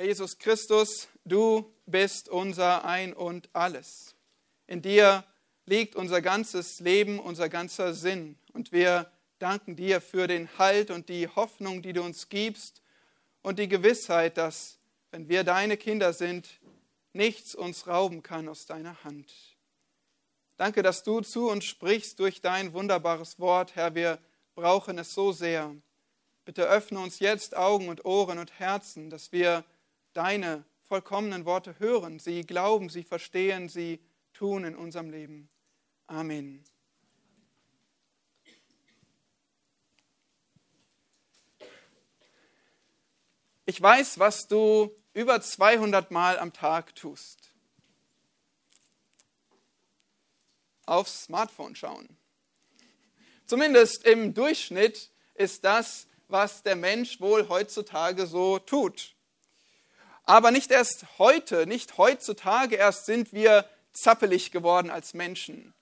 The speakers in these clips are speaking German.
Herr Jesus Christus, du bist unser Ein und alles. In dir liegt unser ganzes Leben, unser ganzer Sinn. Und wir danken dir für den Halt und die Hoffnung, die du uns gibst und die Gewissheit, dass, wenn wir deine Kinder sind, nichts uns rauben kann aus deiner Hand. Danke, dass du zu uns sprichst durch dein wunderbares Wort. Herr, wir brauchen es so sehr. Bitte öffne uns jetzt Augen und Ohren und Herzen, dass wir deine vollkommenen Worte hören, sie glauben, sie verstehen, sie tun in unserem Leben. Amen. Ich weiß, was du über 200 Mal am Tag tust. aufs Smartphone schauen. Zumindest im Durchschnitt ist das, was der Mensch wohl heutzutage so tut. Aber nicht erst heute, nicht heutzutage erst sind wir zappelig geworden als Menschen.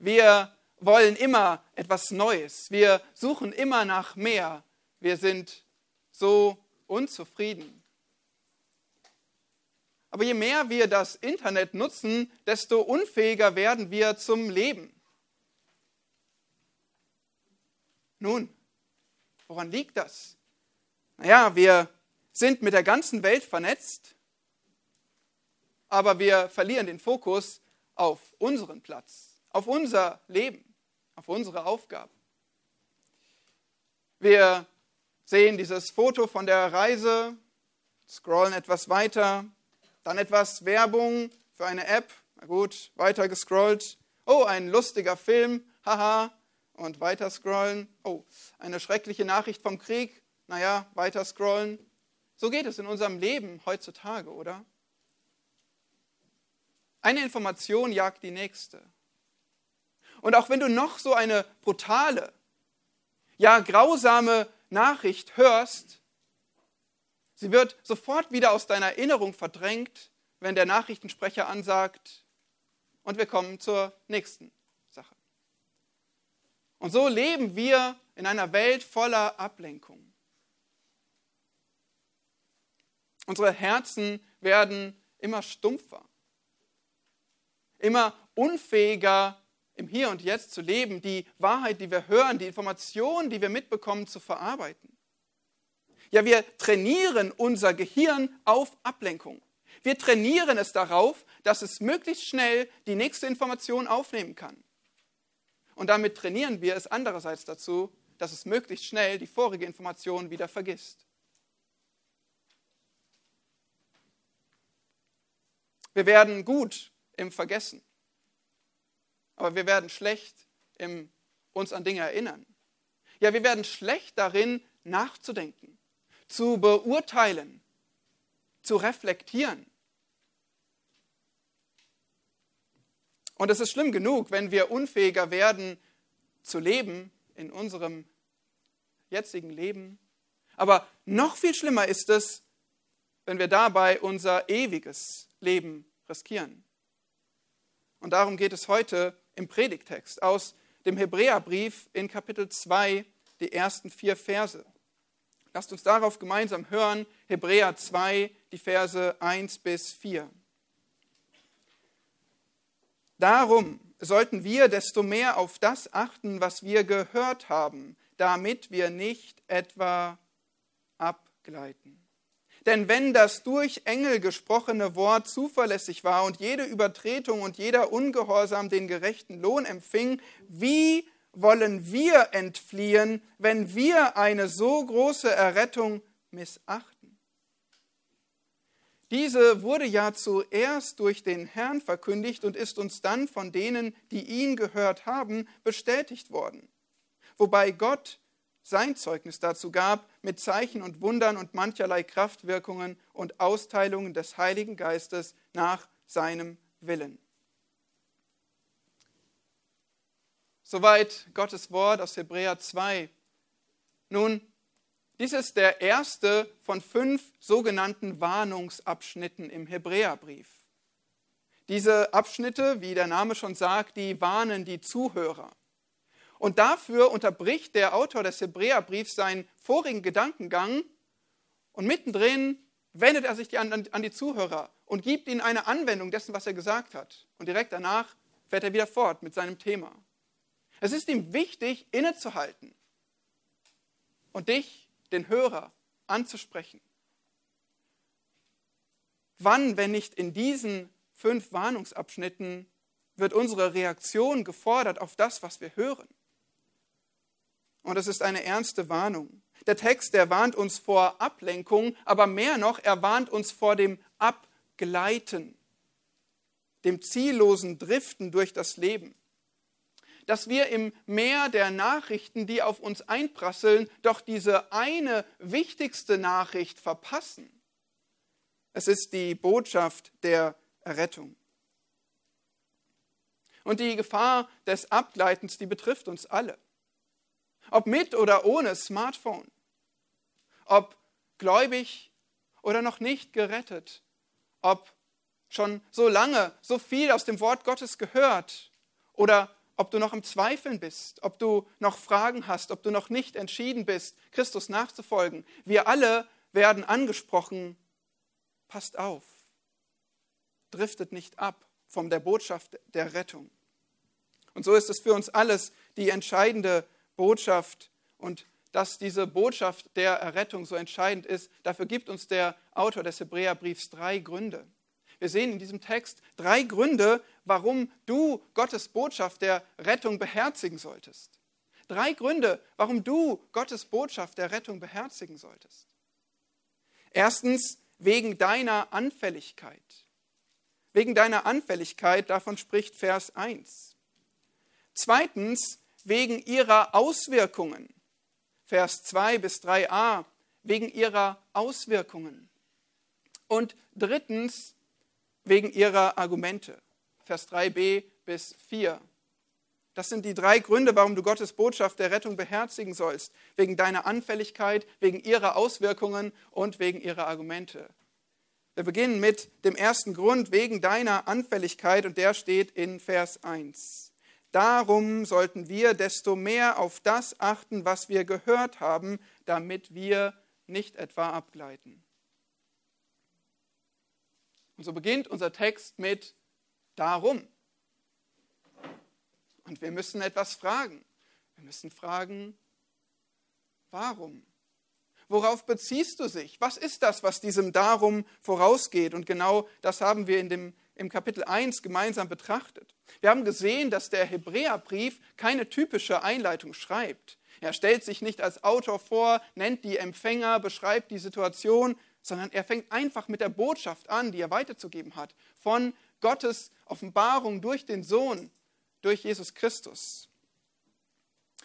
Wir wollen immer etwas Neues. Wir suchen immer nach mehr. Wir sind so unzufrieden. Aber je mehr wir das Internet nutzen, desto unfähiger werden wir zum Leben. Nun, woran liegt das? Naja, wir sind mit der ganzen Welt vernetzt, aber wir verlieren den Fokus auf unseren Platz, auf unser Leben, auf unsere Aufgabe. Wir sehen dieses Foto von der Reise, scrollen etwas weiter, dann etwas Werbung für eine App. Na gut, weiter gescrollt. Oh, ein lustiger Film. Haha. Und weiter scrollen. Oh, eine schreckliche Nachricht vom Krieg. Naja, weiter scrollen. So geht es in unserem Leben heutzutage, oder? Eine Information jagt die nächste. Und auch wenn du noch so eine brutale, ja grausame Nachricht hörst, Sie wird sofort wieder aus deiner Erinnerung verdrängt, wenn der Nachrichtensprecher ansagt, und wir kommen zur nächsten Sache. Und so leben wir in einer Welt voller Ablenkung. Unsere Herzen werden immer stumpfer, immer unfähiger im Hier und Jetzt zu leben, die Wahrheit, die wir hören, die Informationen, die wir mitbekommen, zu verarbeiten. Ja, wir trainieren unser Gehirn auf Ablenkung. Wir trainieren es darauf, dass es möglichst schnell die nächste Information aufnehmen kann. Und damit trainieren wir es andererseits dazu, dass es möglichst schnell die vorige Information wieder vergisst. Wir werden gut im Vergessen, aber wir werden schlecht im uns an Dinge erinnern. Ja, wir werden schlecht darin, nachzudenken zu beurteilen, zu reflektieren. Und es ist schlimm genug, wenn wir unfähiger werden zu leben in unserem jetzigen Leben. Aber noch viel schlimmer ist es, wenn wir dabei unser ewiges Leben riskieren. Und darum geht es heute im Predigtext aus dem Hebräerbrief in Kapitel 2, die ersten vier Verse. Lasst uns darauf gemeinsam hören, Hebräer 2, die Verse 1 bis 4. Darum sollten wir desto mehr auf das achten, was wir gehört haben, damit wir nicht etwa abgleiten. Denn wenn das durch Engel gesprochene Wort zuverlässig war und jede Übertretung und jeder Ungehorsam den gerechten Lohn empfing, wie wollen wir entfliehen, wenn wir eine so große Errettung missachten? Diese wurde ja zuerst durch den Herrn verkündigt und ist uns dann von denen, die ihn gehört haben, bestätigt worden. Wobei Gott sein Zeugnis dazu gab mit Zeichen und Wundern und mancherlei Kraftwirkungen und Austeilungen des Heiligen Geistes nach seinem Willen. Soweit Gottes Wort aus Hebräer 2. Nun, dies ist der erste von fünf sogenannten Warnungsabschnitten im Hebräerbrief. Diese Abschnitte, wie der Name schon sagt, die warnen die Zuhörer. Und dafür unterbricht der Autor des Hebräerbriefs seinen vorigen Gedankengang und mittendrin wendet er sich an, die Zuhörer und gibt ihnen eine Anwendung dessen, was er gesagt hat. Und direkt danach fährt er wieder fort mit seinem Thema. Es ist ihm wichtig, innezuhalten und dich, den Hörer, anzusprechen. Wann, wenn nicht in diesen fünf Warnungsabschnitten, wird unsere Reaktion gefordert auf das, was wir hören? Und es ist eine ernste Warnung. Der Text, der warnt uns vor Ablenkung, aber mehr noch, er warnt uns vor dem Abgleiten, dem ziellosen Driften durch das Leben. Dass wir im Meer der Nachrichten, die auf uns einprasseln, doch diese eine wichtigste Nachricht verpassen. Es ist die Botschaft der Errettung. Und die Gefahr des Abgleitens, die betrifft uns alle. Ob mit oder ohne Smartphone, ob gläubig oder noch nicht gerettet, ob schon so lange so viel aus dem Wort Gottes gehört. Oder ob du noch im Zweifeln bist, ob du noch Fragen hast, ob du noch nicht entschieden bist, Christus nachzufolgen. Wir alle werden angesprochen. Passt auf, driftet nicht ab von der Botschaft der Rettung. Und so ist es für uns alles die entscheidende Botschaft und dass diese Botschaft der Errettung so entscheidend ist, dafür gibt uns der Autor des Hebräerbriefs drei Gründe. Wir sehen in diesem Text drei Gründe, warum du Gottes Botschaft der Rettung beherzigen solltest. Drei Gründe, warum du Gottes Botschaft der Rettung beherzigen solltest. Erstens, wegen deiner Anfälligkeit. Wegen deiner Anfälligkeit, davon spricht Vers 1. Zweitens, wegen ihrer Auswirkungen. Vers 2 bis 3a, wegen ihrer Auswirkungen. Und drittens, wegen ihrer Argumente. Vers 3b bis 4. Das sind die drei Gründe, warum du Gottes Botschaft der Rettung beherzigen sollst. Wegen deiner Anfälligkeit, wegen ihrer Auswirkungen und wegen ihrer Argumente. Wir beginnen mit dem ersten Grund, wegen deiner Anfälligkeit, und der steht in Vers 1. Darum sollten wir desto mehr auf das achten, was wir gehört haben, damit wir nicht etwa abgleiten. Und so beginnt unser Text mit darum. Und wir müssen etwas fragen. Wir müssen fragen, warum? Worauf beziehst du dich? Was ist das, was diesem Darum vorausgeht? Und genau das haben wir in dem, im Kapitel 1 gemeinsam betrachtet. Wir haben gesehen, dass der Hebräerbrief keine typische Einleitung schreibt. Er stellt sich nicht als Autor vor, nennt die Empfänger, beschreibt die Situation, sondern er fängt einfach mit der Botschaft an, die er weiterzugeben hat, von Gottes Offenbarung durch den Sohn durch Jesus Christus.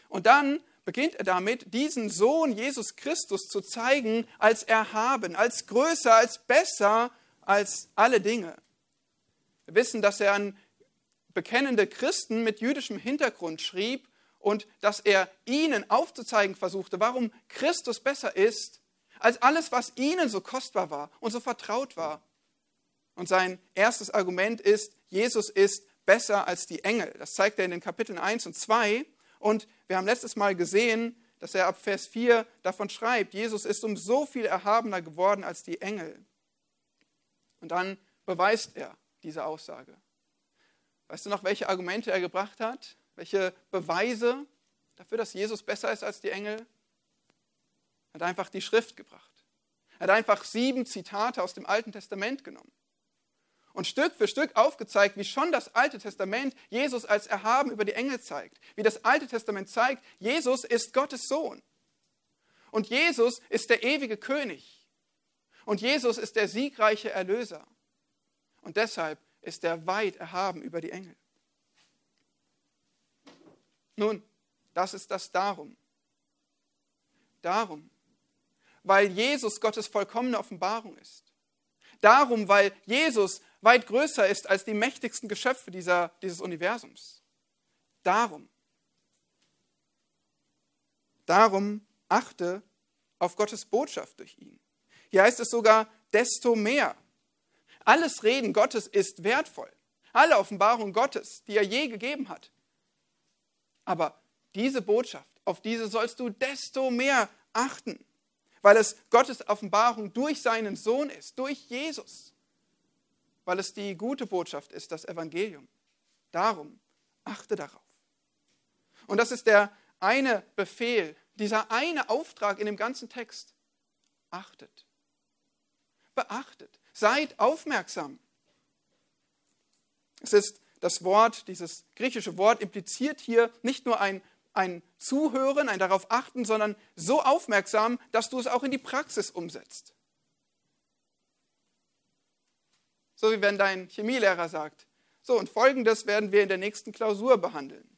Und dann beginnt er damit, diesen Sohn Jesus Christus zu zeigen als erhaben, als größer, als besser als alle Dinge. Wissen, dass er an bekennende Christen mit jüdischem Hintergrund schrieb und dass er ihnen aufzuzeigen versuchte, warum Christus besser ist als alles, was ihnen so kostbar war und so vertraut war. Und sein erstes Argument ist, Jesus ist besser als die Engel. Das zeigt er in den Kapiteln 1 und 2. Und wir haben letztes Mal gesehen, dass er ab Vers 4 davon schreibt, Jesus ist um so viel erhabener geworden als die Engel. Und dann beweist er diese Aussage. Weißt du noch, welche Argumente er gebracht hat? Welche Beweise dafür, dass Jesus besser ist als die Engel? Er hat einfach die Schrift gebracht. Er hat einfach sieben Zitate aus dem Alten Testament genommen und Stück für Stück aufgezeigt, wie schon das Alte Testament Jesus als erhaben über die Engel zeigt. Wie das Alte Testament zeigt, Jesus ist Gottes Sohn. Und Jesus ist der ewige König. Und Jesus ist der siegreiche Erlöser. Und deshalb ist er weit erhaben über die Engel. Nun, das ist das Darum. Darum, weil Jesus Gottes vollkommene Offenbarung ist. Darum, weil Jesus weit größer ist als die mächtigsten Geschöpfe dieser, dieses Universums. Darum, darum achte auf Gottes Botschaft durch ihn. Hier heißt es sogar, desto mehr. Alles Reden Gottes ist wertvoll. Alle Offenbarung Gottes, die er je gegeben hat. Aber diese Botschaft, auf diese sollst du desto mehr achten. weil es Gottes Offenbarung durch seinen Sohn ist, durch Jesus, weil es die gute Botschaft ist, das Evangelium. Darum achte darauf. Und das ist der eine Befehl, dieser eine Auftrag in dem ganzen Text. Achtet. Beachtet. Seid aufmerksam. Es ist das Wort, dieses griechische Wort impliziert hier nicht nur ein, ein Zuhören, ein darauf achten, sondern so aufmerksam, dass du es auch in die Praxis umsetzt. So wie wenn dein Chemielehrer sagt, so und folgendes werden wir in der nächsten Klausur behandeln.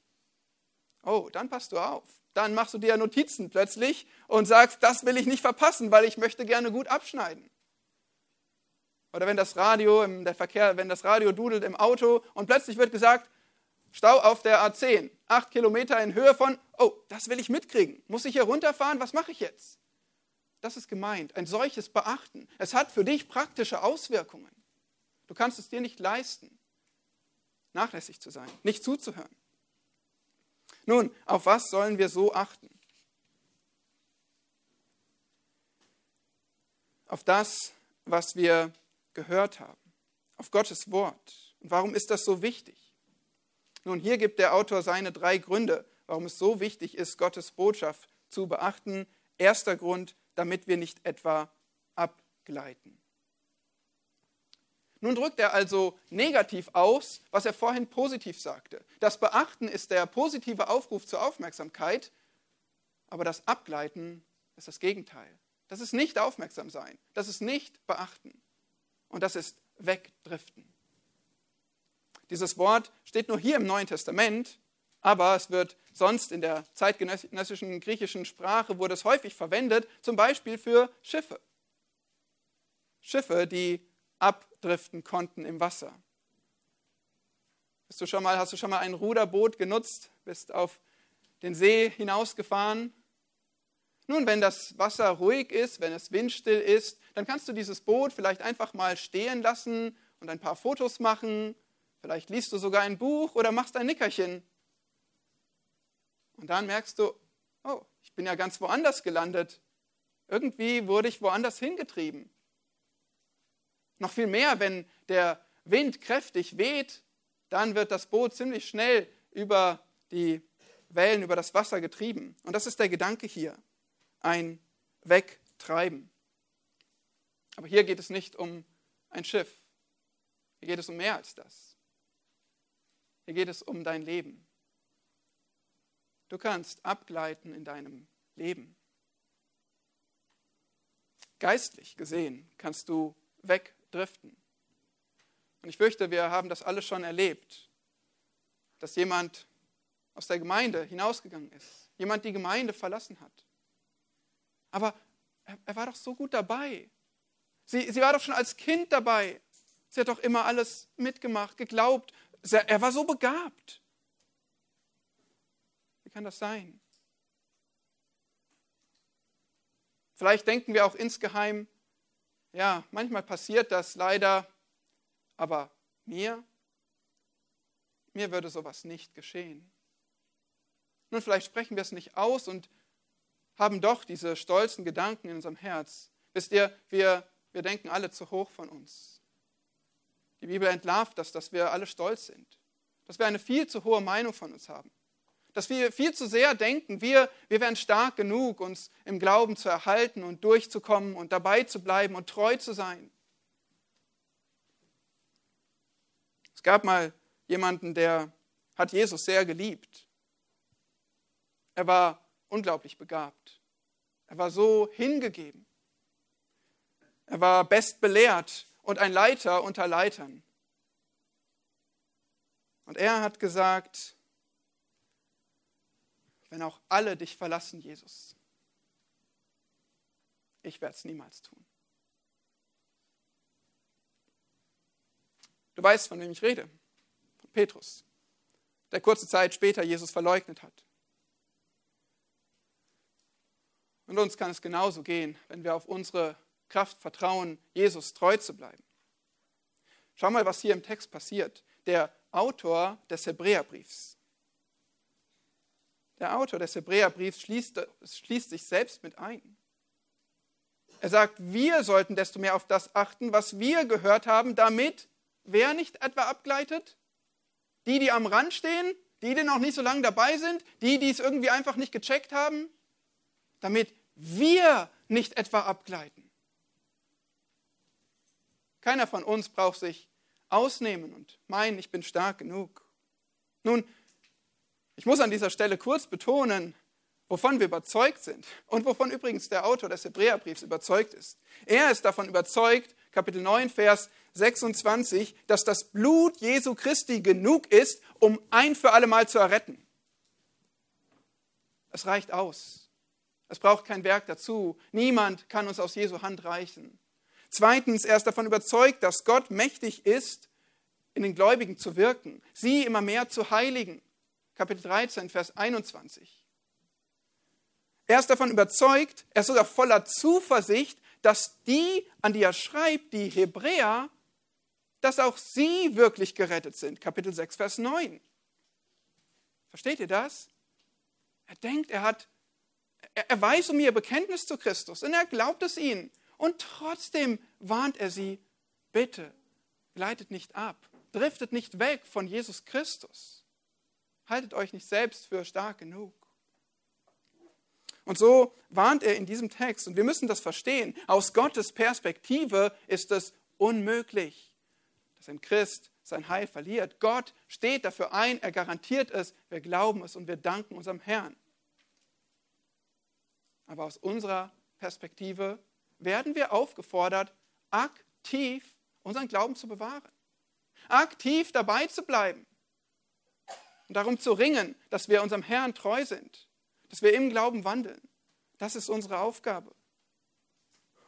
Oh, dann passt du auf. Dann machst du dir Notizen plötzlich und sagst, das will ich nicht verpassen, weil ich möchte gerne gut abschneiden. Oder wenn das Radio im der Verkehr, wenn das Radio dudelt im Auto und plötzlich wird gesagt, Stau auf der A10, acht Kilometer in Höhe von, oh, das will ich mitkriegen. Muss ich hier runterfahren? Was mache ich jetzt? Das ist gemeint, ein solches Beachten. Es hat für dich praktische Auswirkungen. Du kannst es dir nicht leisten, nachlässig zu sein, nicht zuzuhören. Nun, auf was sollen wir so achten? Auf das, was wir gehört haben, auf Gottes Wort. Und warum ist das so wichtig? Nun, hier gibt der Autor seine drei Gründe, warum es so wichtig ist, Gottes Botschaft zu beachten. Erster Grund, damit wir nicht etwa abgleiten. Nun drückt er also negativ aus, was er vorhin positiv sagte. Das Beachten ist der positive Aufruf zur Aufmerksamkeit, aber das Abgleiten ist das Gegenteil. Das ist nicht aufmerksam sein, das ist nicht beachten und das ist wegdriften. Dieses Wort steht nur hier im Neuen Testament, aber es wird sonst in der zeitgenössischen griechischen Sprache wurde es häufig verwendet, zum Beispiel für Schiffe. Schiffe, die abdriften konnten im Wasser. Bist du schon mal, hast du schon mal ein Ruderboot genutzt, bist auf den See hinausgefahren? Nun, wenn das Wasser ruhig ist, wenn es windstill ist, dann kannst du dieses Boot vielleicht einfach mal stehen lassen und ein paar Fotos machen. Vielleicht liest du sogar ein Buch oder machst ein Nickerchen. Und dann merkst du, oh, ich bin ja ganz woanders gelandet. Irgendwie wurde ich woanders hingetrieben. Noch viel mehr, wenn der Wind kräftig weht, dann wird das Boot ziemlich schnell über die Wellen, über das Wasser getrieben. Und das ist der Gedanke hier, ein Wegtreiben. Aber hier geht es nicht um ein Schiff. Hier geht es um mehr als das. Hier geht es um dein Leben. Du kannst abgleiten in deinem Leben. Geistlich gesehen kannst du wegdriften. Und ich fürchte, wir haben das alle schon erlebt, dass jemand aus der Gemeinde hinausgegangen ist, jemand die Gemeinde verlassen hat. Aber er, er war doch so gut dabei. Sie, sie war doch schon als Kind dabei. Sie hat doch immer alles mitgemacht, geglaubt. Er war so begabt. Wie kann das sein? Vielleicht denken wir auch insgeheim, ja, manchmal passiert das leider, aber mir, mir würde sowas nicht geschehen. Nun, vielleicht sprechen wir es nicht aus und haben doch diese stolzen Gedanken in unserem Herz. Wisst ihr, wir wir denken alle zu hoch von uns. Die Bibel entlarvt das, dass wir alle stolz sind, dass wir eine viel zu hohe Meinung von uns haben, dass wir viel zu sehr denken, wir, wir wären stark genug, uns im Glauben zu erhalten und durchzukommen und dabei zu bleiben und treu zu sein. Es gab mal jemanden, der hat Jesus sehr geliebt. Er war unglaublich begabt. Er war so hingegeben. Er war bestbelehrt und ein Leiter unter Leitern. Und er hat gesagt, wenn auch alle dich verlassen, Jesus, ich werde es niemals tun. Du weißt, von wem ich rede, von Petrus, der kurze Zeit später Jesus verleugnet hat. Und uns kann es genauso gehen, wenn wir auf unsere Kraft vertrauen, Jesus treu zu bleiben. Schau mal, was hier im Text passiert. Der Autor des Hebräerbriefs. Der Autor des Hebräerbriefs schließt, schließt sich selbst mit ein. Er sagt, wir sollten desto mehr auf das achten, was wir gehört haben, damit wer nicht etwa abgleitet? Die, die am Rand stehen, die, die noch nicht so lange dabei sind, die, die es irgendwie einfach nicht gecheckt haben, damit wir nicht etwa abgleiten. Keiner von uns braucht sich ausnehmen und meinen, ich bin stark genug. Nun, ich muss an dieser Stelle kurz betonen, wovon wir überzeugt sind und wovon übrigens der Autor des Hebräerbriefs überzeugt ist. Er ist davon überzeugt, Kapitel 9, Vers 26, dass das Blut Jesu Christi genug ist, um ein für alle Mal zu erretten. Es reicht aus. Es braucht kein Werk dazu. Niemand kann uns aus Jesu Hand reichen. Zweitens, er ist davon überzeugt, dass Gott mächtig ist, in den Gläubigen zu wirken, sie immer mehr zu heiligen. Kapitel 13, Vers 21. Er ist davon überzeugt, er ist sogar voller Zuversicht, dass die, an die er schreibt, die Hebräer, dass auch sie wirklich gerettet sind. Kapitel 6, Vers 9. Versteht ihr das? Er denkt, er hat, er weiß um ihr Bekenntnis zu Christus und er glaubt es ihnen. Und trotzdem warnt er sie, bitte, gleitet nicht ab, driftet nicht weg von Jesus Christus. Haltet euch nicht selbst für stark genug. Und so warnt er in diesem Text, und wir müssen das verstehen, aus Gottes Perspektive ist es unmöglich, dass ein Christ sein Heil verliert. Gott steht dafür ein, er garantiert es, wir glauben es und wir danken unserem Herrn. Aber aus unserer Perspektive werden wir aufgefordert, aktiv unseren Glauben zu bewahren, aktiv dabei zu bleiben und darum zu ringen, dass wir unserem Herrn treu sind dass wir im Glauben wandeln. Das ist unsere Aufgabe.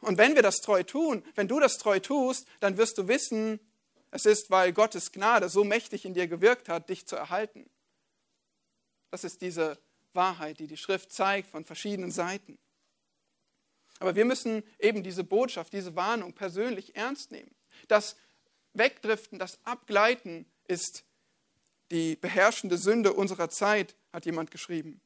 Und wenn wir das treu tun, wenn du das treu tust, dann wirst du wissen, es ist, weil Gottes Gnade so mächtig in dir gewirkt hat, dich zu erhalten. Das ist diese Wahrheit, die die Schrift zeigt von verschiedenen Seiten. Aber wir müssen eben diese Botschaft, diese Warnung persönlich ernst nehmen. Das Wegdriften, das Abgleiten ist die beherrschende Sünde unserer Zeit, hat jemand geschrieben.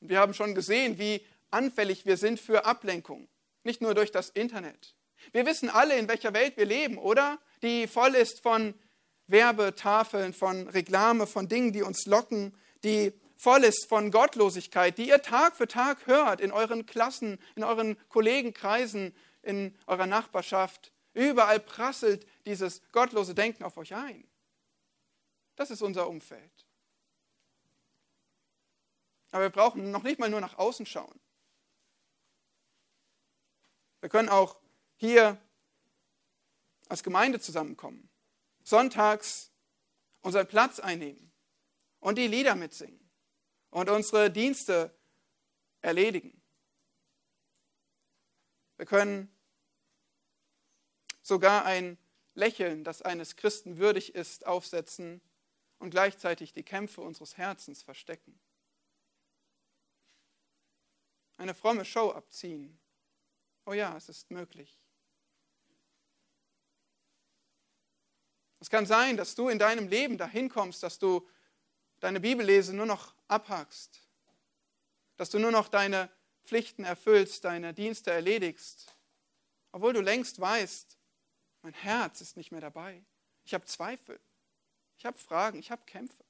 Wir haben schon gesehen, wie anfällig wir sind für Ablenkung, nicht nur durch das Internet. Wir wissen alle, in welcher Welt wir leben, oder? Die voll ist von Werbetafeln, von Reklame, von Dingen, die uns locken, die voll ist von Gottlosigkeit, die ihr Tag für Tag hört in euren Klassen, in euren Kollegenkreisen, in eurer Nachbarschaft. Überall prasselt dieses gottlose Denken auf euch ein. Das ist unser Umfeld. Aber wir brauchen noch nicht mal nur nach außen schauen. Wir können auch hier als Gemeinde zusammenkommen, sonntags unseren Platz einnehmen und die Lieder mitsingen und unsere Dienste erledigen. Wir können sogar ein Lächeln, das eines Christen würdig ist, aufsetzen und gleichzeitig die Kämpfe unseres Herzens verstecken eine fromme Show abziehen. Oh ja, es ist möglich. Es kann sein, dass du in deinem Leben dahin kommst, dass du deine Bibellese nur noch abhackst, dass du nur noch deine Pflichten erfüllst, deine Dienste erledigst, obwohl du längst weißt, mein Herz ist nicht mehr dabei. Ich habe Zweifel, ich habe Fragen, ich habe Kämpfe.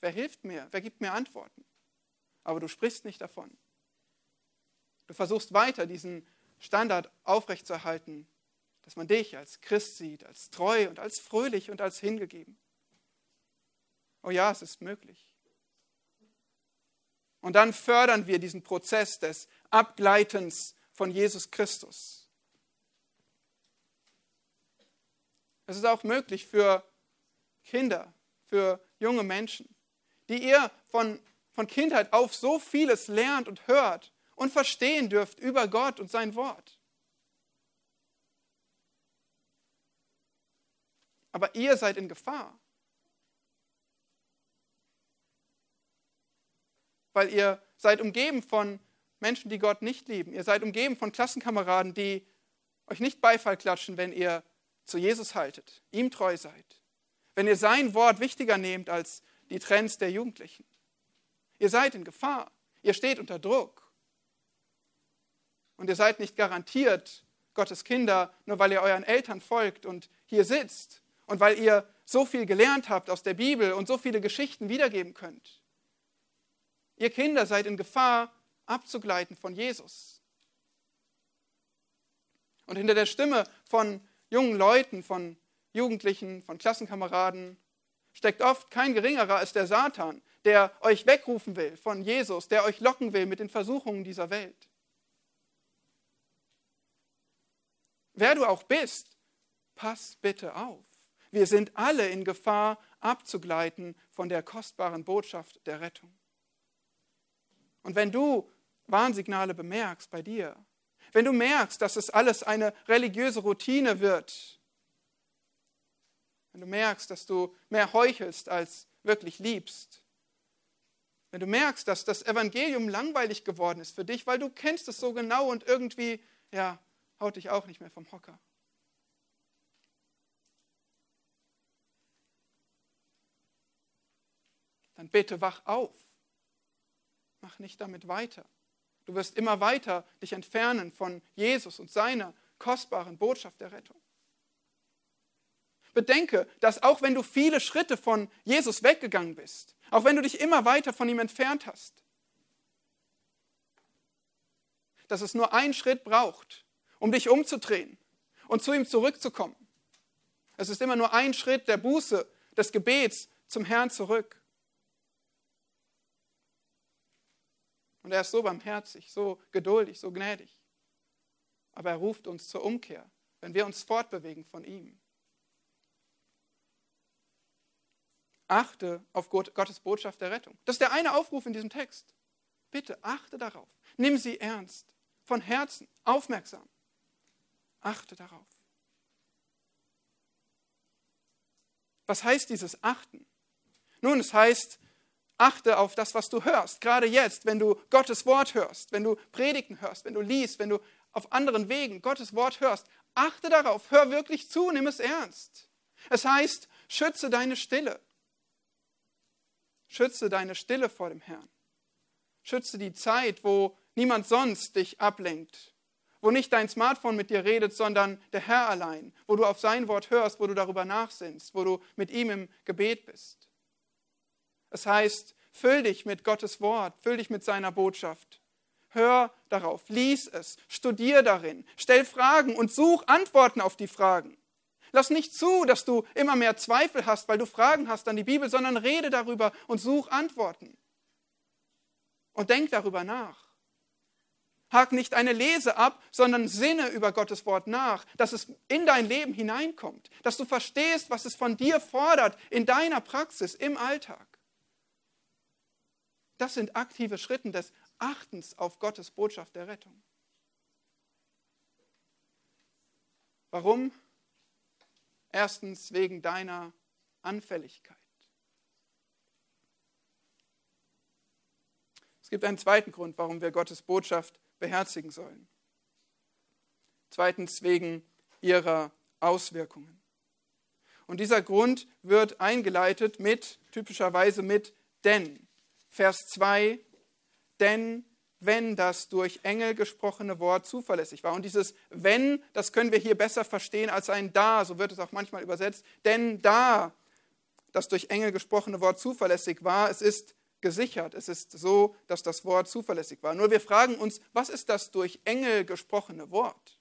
Wer hilft mir? Wer gibt mir Antworten? Aber du sprichst nicht davon. Du versuchst weiter diesen Standard aufrechtzuerhalten, dass man dich als Christ sieht, als treu und als fröhlich und als hingegeben. Oh ja, es ist möglich. Und dann fördern wir diesen Prozess des Abgleitens von Jesus Christus. Es ist auch möglich für Kinder, für junge Menschen, die ihr von, von Kindheit auf so vieles lernt und hört und verstehen dürft über Gott und sein Wort. Aber ihr seid in Gefahr. Weil ihr seid umgeben von Menschen, die Gott nicht lieben. Ihr seid umgeben von Klassenkameraden, die euch nicht Beifall klatschen, wenn ihr zu Jesus haltet, ihm treu seid. Wenn ihr sein Wort wichtiger nehmt als die Trends der Jugendlichen. Ihr seid in Gefahr. Ihr steht unter Druck. Und ihr seid nicht garantiert Gottes Kinder, nur weil ihr euren Eltern folgt und hier sitzt und weil ihr so viel gelernt habt aus der Bibel und so viele Geschichten wiedergeben könnt. Ihr Kinder seid in Gefahr, abzugleiten von Jesus. Und hinter der Stimme von jungen Leuten, von Jugendlichen, von Klassenkameraden steckt oft kein geringerer als der Satan, der euch wegrufen will von Jesus, der euch locken will mit den Versuchungen dieser Welt. Wer du auch bist, pass bitte auf. Wir sind alle in Gefahr, abzugleiten von der kostbaren Botschaft der Rettung. Und wenn du Warnsignale bemerkst bei dir, wenn du merkst, dass es alles eine religiöse Routine wird, wenn du merkst, dass du mehr heuchelst als wirklich liebst, wenn du merkst, dass das Evangelium langweilig geworden ist für dich, weil du kennst es so genau und irgendwie, ja, haut dich auch nicht mehr vom Hocker. Dann bitte wach auf. Mach nicht damit weiter. Du wirst immer weiter dich entfernen von Jesus und seiner kostbaren Botschaft der Rettung. Bedenke, dass auch wenn du viele Schritte von Jesus weggegangen bist, auch wenn du dich immer weiter von ihm entfernt hast, dass es nur einen Schritt braucht, um dich umzudrehen und zu ihm zurückzukommen. Es ist immer nur ein Schritt der Buße, des Gebets zum Herrn zurück. Und er ist so barmherzig, so geduldig, so gnädig. Aber er ruft uns zur Umkehr, wenn wir uns fortbewegen von ihm. Achte auf Gottes Botschaft der Rettung. Das ist der eine Aufruf in diesem Text. Bitte achte darauf. Nimm sie ernst, von Herzen, aufmerksam. Achte darauf. Was heißt dieses Achten? Nun, es heißt, Achte auf das, was du hörst. Gerade jetzt, wenn du Gottes Wort hörst, wenn du Predigten hörst, wenn du liest, wenn du auf anderen Wegen Gottes Wort hörst. Achte darauf, hör wirklich zu, nimm es ernst. Es heißt, schütze deine Stille. Schütze deine Stille vor dem Herrn. Schütze die Zeit, wo niemand sonst dich ablenkt, wo nicht dein Smartphone mit dir redet, sondern der Herr allein, wo du auf sein Wort hörst, wo du darüber nachsinnst, wo du mit ihm im Gebet bist. Es heißt, füll dich mit Gottes Wort, füll dich mit seiner Botschaft. Hör darauf, lies es, studier darin, stell Fragen und such Antworten auf die Fragen. Lass nicht zu, dass du immer mehr Zweifel hast, weil du Fragen hast an die Bibel, sondern rede darüber und such Antworten. Und denk darüber nach. Hak nicht eine Lese ab, sondern sinne über Gottes Wort nach, dass es in dein Leben hineinkommt, dass du verstehst, was es von dir fordert in deiner Praxis, im Alltag. Das sind aktive Schritte des Achtens auf Gottes Botschaft der Rettung. Warum? Erstens wegen deiner Anfälligkeit. Es gibt einen zweiten Grund, warum wir Gottes Botschaft beherzigen sollen. Zweitens wegen ihrer Auswirkungen. Und dieser Grund wird eingeleitet mit, typischerweise mit denn. Vers 2, denn wenn das durch Engel gesprochene Wort zuverlässig war. Und dieses wenn, das können wir hier besser verstehen als ein da, so wird es auch manchmal übersetzt. Denn da das durch Engel gesprochene Wort zuverlässig war, es ist gesichert. Es ist so, dass das Wort zuverlässig war. Nur wir fragen uns, was ist das durch Engel gesprochene Wort?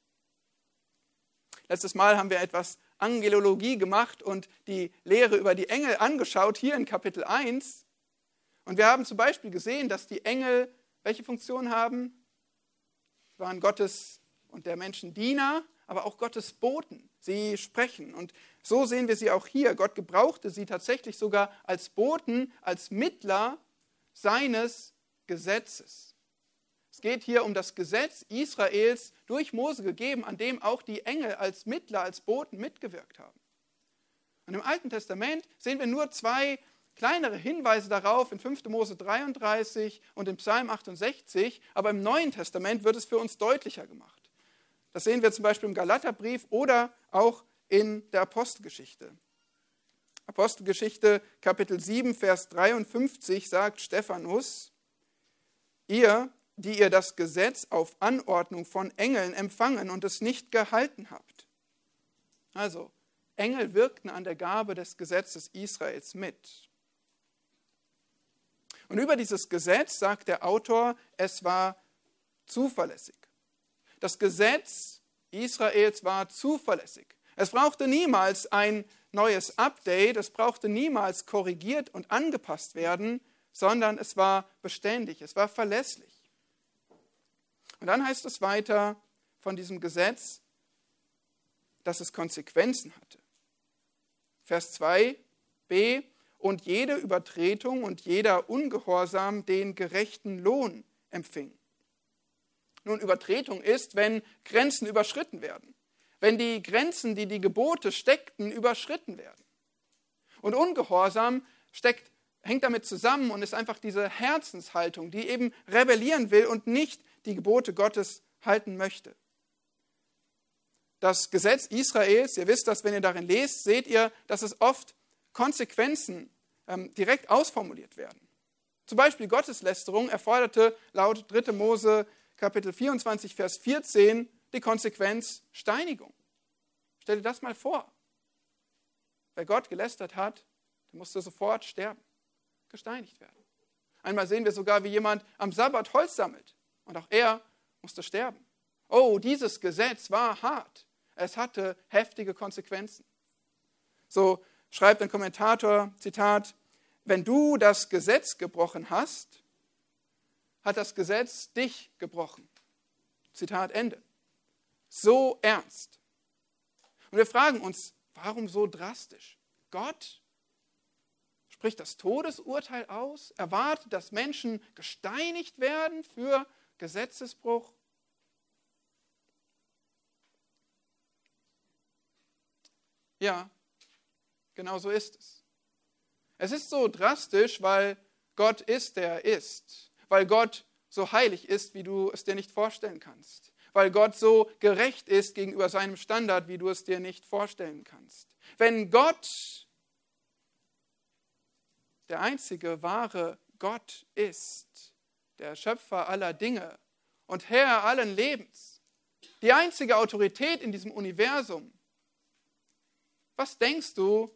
Letztes Mal haben wir etwas Angelologie gemacht und die Lehre über die Engel angeschaut, hier in Kapitel 1. Und wir haben zum Beispiel gesehen, dass die Engel welche Funktion haben? Sie waren Gottes und der Menschen Diener, aber auch Gottes Boten. Sie sprechen. Und so sehen wir sie auch hier. Gott gebrauchte sie tatsächlich sogar als Boten, als Mittler seines Gesetzes. Es geht hier um das Gesetz Israels durch Mose gegeben, an dem auch die Engel als Mittler, als Boten mitgewirkt haben. Und im Alten Testament sehen wir nur zwei kleinere Hinweise darauf in 5. Mose 33 und in Psalm 68, aber im Neuen Testament wird es für uns deutlicher gemacht. Das sehen wir zum Beispiel im Galaterbrief oder auch in der Apostelgeschichte. Apostelgeschichte Kapitel 7, Vers 53 sagt Stephanus, ihr die ihr das Gesetz auf Anordnung von Engeln empfangen und es nicht gehalten habt. Also, Engel wirkten an der Gabe des Gesetzes Israels mit. Und über dieses Gesetz sagt der Autor, es war zuverlässig. Das Gesetz Israels war zuverlässig. Es brauchte niemals ein neues Update, es brauchte niemals korrigiert und angepasst werden, sondern es war beständig, es war verlässlich. Und dann heißt es weiter von diesem Gesetz, dass es Konsequenzen hatte. Vers 2b, und jede Übertretung und jeder Ungehorsam den gerechten Lohn empfing. Nun, Übertretung ist, wenn Grenzen überschritten werden, wenn die Grenzen, die die Gebote steckten, überschritten werden. Und Ungehorsam steckt, hängt damit zusammen und ist einfach diese Herzenshaltung, die eben rebellieren will und nicht die Gebote Gottes halten möchte. Das Gesetz Israels, ihr wisst das, wenn ihr darin lest, seht ihr, dass es oft Konsequenzen ähm, direkt ausformuliert werden. Zum Beispiel Gotteslästerung erforderte laut 3. Mose Kapitel 24, Vers 14 die Konsequenz Steinigung. Stell dir das mal vor. Wer Gott gelästert hat, der musste sofort sterben, gesteinigt werden. Einmal sehen wir sogar, wie jemand am Sabbat Holz sammelt und auch er musste sterben. Oh, dieses Gesetz war hart. Es hatte heftige Konsequenzen. So schreibt ein Kommentator, Zitat, wenn du das Gesetz gebrochen hast, hat das Gesetz dich gebrochen. Zitat Ende. So ernst. Und wir fragen uns, warum so drastisch? Gott spricht das Todesurteil aus, erwartet, dass Menschen gesteinigt werden für Gesetzesbruch. Ja, Genau so ist es. Es ist so drastisch, weil Gott ist, der er ist. Weil Gott so heilig ist, wie du es dir nicht vorstellen kannst. Weil Gott so gerecht ist gegenüber seinem Standard, wie du es dir nicht vorstellen kannst. Wenn Gott der einzige wahre Gott ist, der Schöpfer aller Dinge und Herr allen Lebens, die einzige Autorität in diesem Universum, was denkst du,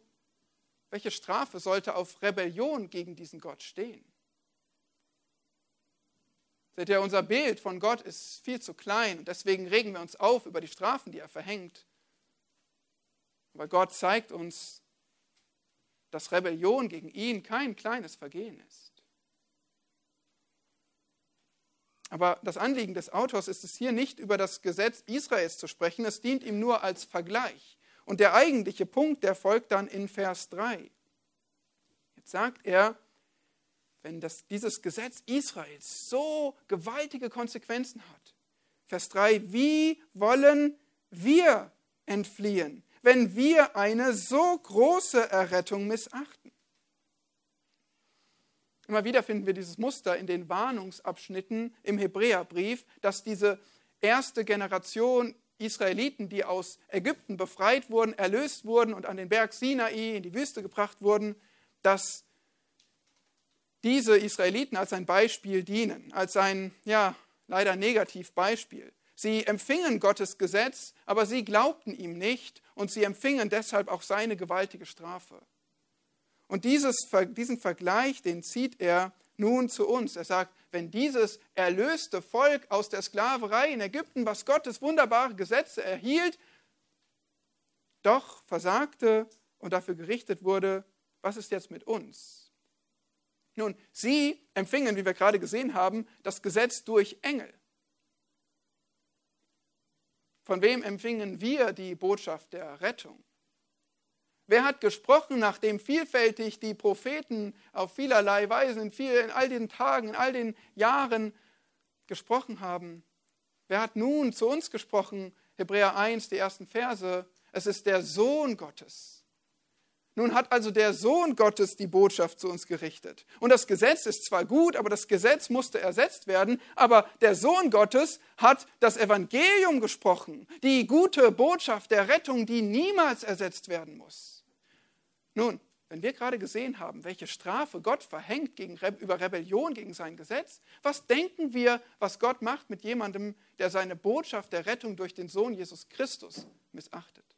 welche Strafe sollte auf Rebellion gegen diesen Gott stehen? Seht ihr, unser Bild von Gott ist viel zu klein und deswegen regen wir uns auf über die Strafen, die er verhängt. Aber Gott zeigt uns, dass Rebellion gegen ihn kein kleines Vergehen ist. Aber das Anliegen des Autors ist es hier nicht über das Gesetz Israels zu sprechen, es dient ihm nur als Vergleich. Und der eigentliche Punkt, der folgt dann in Vers 3. Jetzt sagt er, wenn das, dieses Gesetz Israels so gewaltige Konsequenzen hat, Vers 3, wie wollen wir entfliehen, wenn wir eine so große Errettung missachten? Immer wieder finden wir dieses Muster in den Warnungsabschnitten im Hebräerbrief, dass diese erste Generation Israeliten, die aus Ägypten befreit wurden, erlöst wurden und an den Berg Sinai in die Wüste gebracht wurden, dass diese Israeliten als ein Beispiel dienen, als ein, ja, leider negativ Beispiel. Sie empfingen Gottes Gesetz, aber sie glaubten ihm nicht und sie empfingen deshalb auch seine gewaltige Strafe. Und dieses, diesen Vergleich, den zieht er nun zu uns. Er sagt, wenn dieses erlöste Volk aus der Sklaverei in Ägypten, was Gottes wunderbare Gesetze erhielt, doch versagte und dafür gerichtet wurde, was ist jetzt mit uns? Nun, sie empfingen, wie wir gerade gesehen haben, das Gesetz durch Engel. Von wem empfingen wir die Botschaft der Rettung? Wer hat gesprochen, nachdem vielfältig die Propheten auf vielerlei Weisen in, viel, in all den Tagen, in all den Jahren gesprochen haben? Wer hat nun zu uns gesprochen? Hebräer 1, die ersten Verse. Es ist der Sohn Gottes. Nun hat also der Sohn Gottes die Botschaft zu uns gerichtet. Und das Gesetz ist zwar gut, aber das Gesetz musste ersetzt werden, aber der Sohn Gottes hat das Evangelium gesprochen, die gute Botschaft der Rettung, die niemals ersetzt werden muss. Nun, wenn wir gerade gesehen haben, welche Strafe Gott verhängt gegen, über Rebellion gegen sein Gesetz, was denken wir, was Gott macht mit jemandem, der seine Botschaft der Rettung durch den Sohn Jesus Christus missachtet?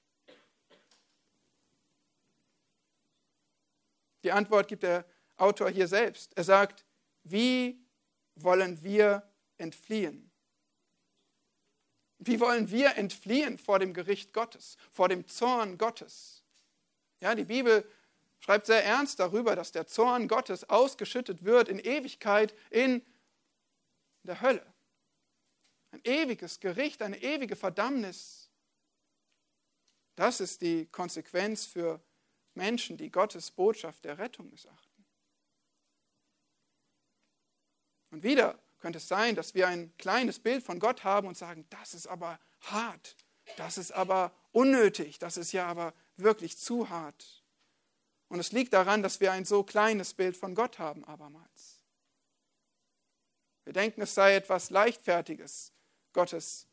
Die Antwort gibt der Autor hier selbst. Er sagt, wie wollen wir entfliehen? Wie wollen wir entfliehen vor dem Gericht Gottes, vor dem Zorn Gottes? Ja, die Bibel schreibt sehr ernst darüber, dass der Zorn Gottes ausgeschüttet wird in Ewigkeit in der Hölle. Ein ewiges Gericht, eine ewige Verdammnis. Das ist die Konsequenz für Menschen, die Gottes Botschaft der Rettung missachten. Und wieder könnte es sein, dass wir ein kleines Bild von Gott haben und sagen, das ist aber hart, das ist aber unnötig, das ist ja aber wirklich zu hart. Und es liegt daran, dass wir ein so kleines Bild von Gott haben, abermals. Wir denken, es sei etwas Leichtfertiges, Gottes,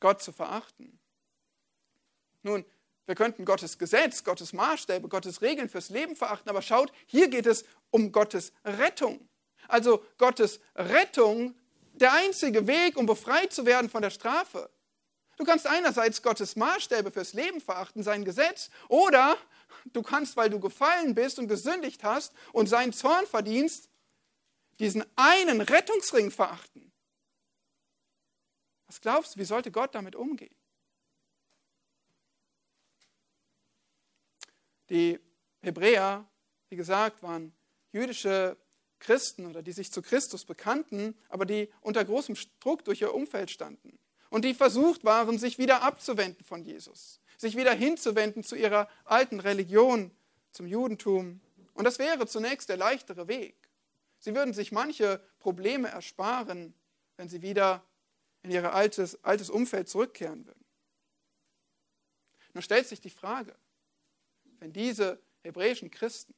Gott zu verachten. Nun, wir könnten Gottes Gesetz, Gottes Maßstäbe, Gottes Regeln fürs Leben verachten, aber schaut, hier geht es um Gottes Rettung. Also Gottes Rettung, der einzige Weg, um befreit zu werden von der Strafe. Du kannst einerseits Gottes Maßstäbe fürs Leben verachten, sein Gesetz, oder du kannst, weil du gefallen bist und gesündigt hast und seinen Zorn verdienst, diesen einen Rettungsring verachten. Was glaubst du, wie sollte Gott damit umgehen? Die Hebräer, wie gesagt, waren jüdische Christen oder die sich zu Christus bekannten, aber die unter großem Druck durch ihr Umfeld standen und die versucht waren, sich wieder abzuwenden von Jesus, sich wieder hinzuwenden zu ihrer alten Religion, zum Judentum. Und das wäre zunächst der leichtere Weg. Sie würden sich manche Probleme ersparen, wenn sie wieder in ihr altes, altes Umfeld zurückkehren würden. Nur stellt sich die Frage, wenn diese hebräischen Christen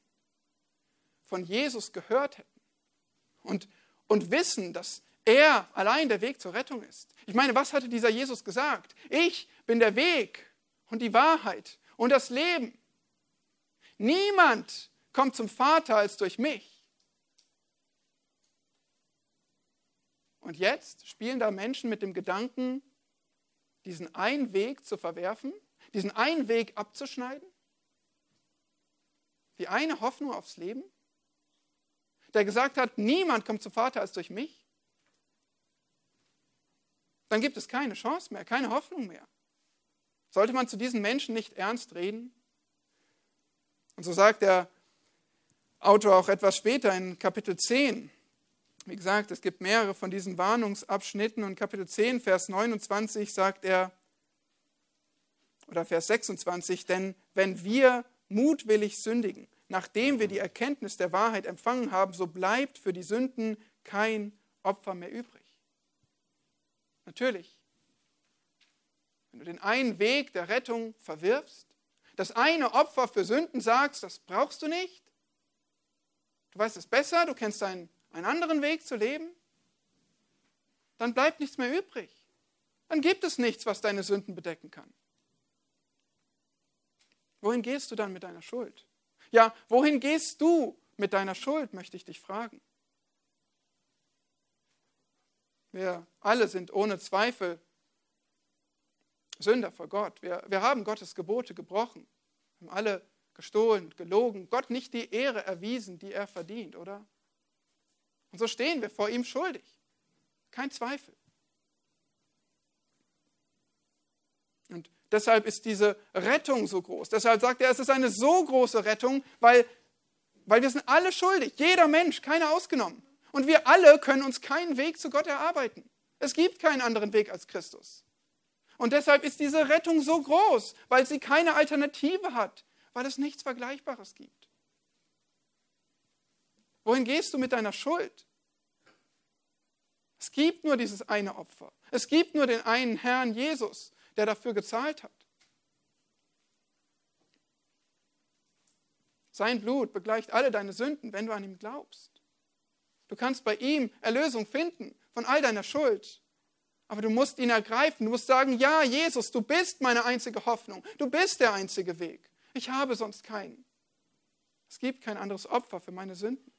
von Jesus gehört hätten und, und wissen, dass er allein der Weg zur Rettung ist. Ich meine, was hatte dieser Jesus gesagt? Ich bin der Weg und die Wahrheit und das Leben. Niemand kommt zum Vater als durch mich. Und jetzt spielen da Menschen mit dem Gedanken, diesen einen Weg zu verwerfen, diesen einen Weg abzuschneiden, die eine Hoffnung aufs Leben, der gesagt hat, niemand kommt zum Vater als durch mich dann gibt es keine Chance mehr, keine Hoffnung mehr. Sollte man zu diesen Menschen nicht ernst reden? Und so sagt der Autor auch etwas später in Kapitel 10. Wie gesagt, es gibt mehrere von diesen Warnungsabschnitten und Kapitel 10, Vers 29 sagt er, oder Vers 26, denn wenn wir mutwillig sündigen, nachdem wir die Erkenntnis der Wahrheit empfangen haben, so bleibt für die Sünden kein Opfer mehr übrig. Natürlich. Wenn du den einen Weg der Rettung verwirfst, das eine Opfer für Sünden sagst, das brauchst du nicht. Du weißt es besser, du kennst einen, einen anderen Weg zu leben. Dann bleibt nichts mehr übrig. Dann gibt es nichts, was deine Sünden bedecken kann. Wohin gehst du dann mit deiner Schuld? Ja, wohin gehst du mit deiner Schuld, möchte ich dich fragen. Wir alle sind ohne Zweifel Sünder vor Gott. Wir, wir haben Gottes Gebote gebrochen. Haben alle gestohlen, gelogen, Gott nicht die Ehre erwiesen, die er verdient, oder? Und so stehen wir vor ihm schuldig. Kein Zweifel. Und deshalb ist diese Rettung so groß. Deshalb sagt er, es ist eine so große Rettung, weil, weil wir sind alle schuldig. Jeder Mensch, keiner ausgenommen. Und wir alle können uns keinen Weg zu Gott erarbeiten. Es gibt keinen anderen Weg als Christus. Und deshalb ist diese Rettung so groß, weil sie keine Alternative hat, weil es nichts Vergleichbares gibt. Wohin gehst du mit deiner Schuld? Es gibt nur dieses eine Opfer. Es gibt nur den einen Herrn Jesus, der dafür gezahlt hat. Sein Blut begleicht alle deine Sünden, wenn du an ihm glaubst. Du kannst bei ihm Erlösung finden von all deiner Schuld. Aber du musst ihn ergreifen. Du musst sagen, ja, Jesus, du bist meine einzige Hoffnung. Du bist der einzige Weg. Ich habe sonst keinen. Es gibt kein anderes Opfer für meine Sünden.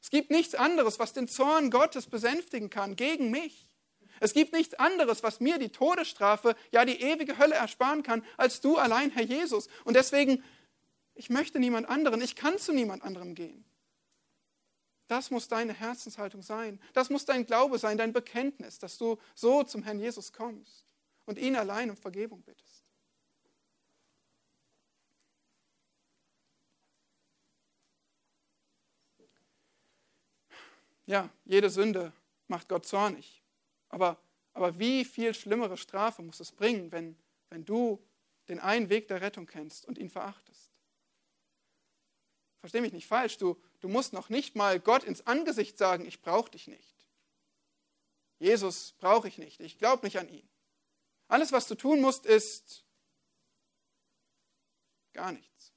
Es gibt nichts anderes, was den Zorn Gottes besänftigen kann gegen mich. Es gibt nichts anderes, was mir die Todesstrafe, ja die ewige Hölle ersparen kann, als du allein, Herr Jesus. Und deswegen, ich möchte niemand anderen, ich kann zu niemand anderem gehen. Das muss deine Herzenshaltung sein. Das muss dein Glaube sein, dein Bekenntnis, dass du so zum Herrn Jesus kommst und ihn allein um Vergebung bittest. Ja, jede Sünde macht Gott zornig. Aber, aber wie viel schlimmere Strafe muss es bringen, wenn, wenn du den einen Weg der Rettung kennst und ihn verachtest? Versteh mich nicht falsch, du, du musst noch nicht mal Gott ins Angesicht sagen, ich brauche dich nicht. Jesus brauche ich nicht, ich glaube nicht an ihn. Alles, was du tun musst, ist gar nichts.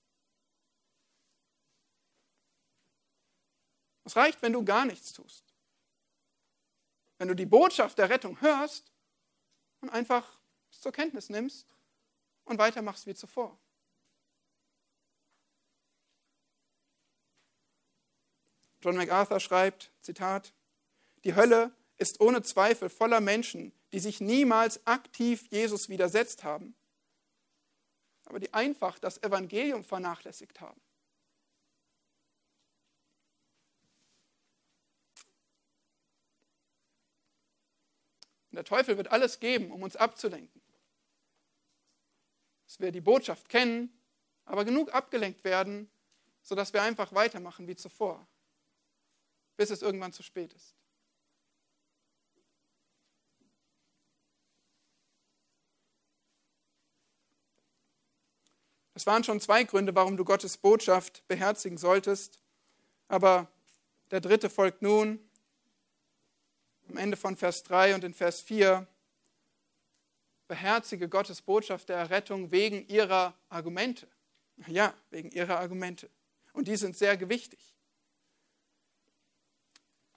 Es reicht, wenn du gar nichts tust. Wenn du die Botschaft der Rettung hörst und einfach zur Kenntnis nimmst und weitermachst wie zuvor. John MacArthur schreibt, Zitat, die Hölle ist ohne Zweifel voller Menschen, die sich niemals aktiv Jesus widersetzt haben, aber die einfach das Evangelium vernachlässigt haben. Und der Teufel wird alles geben, um uns abzulenken. Dass wir die Botschaft kennen, aber genug abgelenkt werden, sodass wir einfach weitermachen wie zuvor, bis es irgendwann zu spät ist. Das waren schon zwei Gründe, warum du Gottes Botschaft beherzigen solltest. Aber der dritte folgt nun am Ende von Vers 3 und in Vers 4. Beherzige Gottes Botschaft der Errettung wegen ihrer Argumente. Ja, wegen ihrer Argumente. Und die sind sehr gewichtig.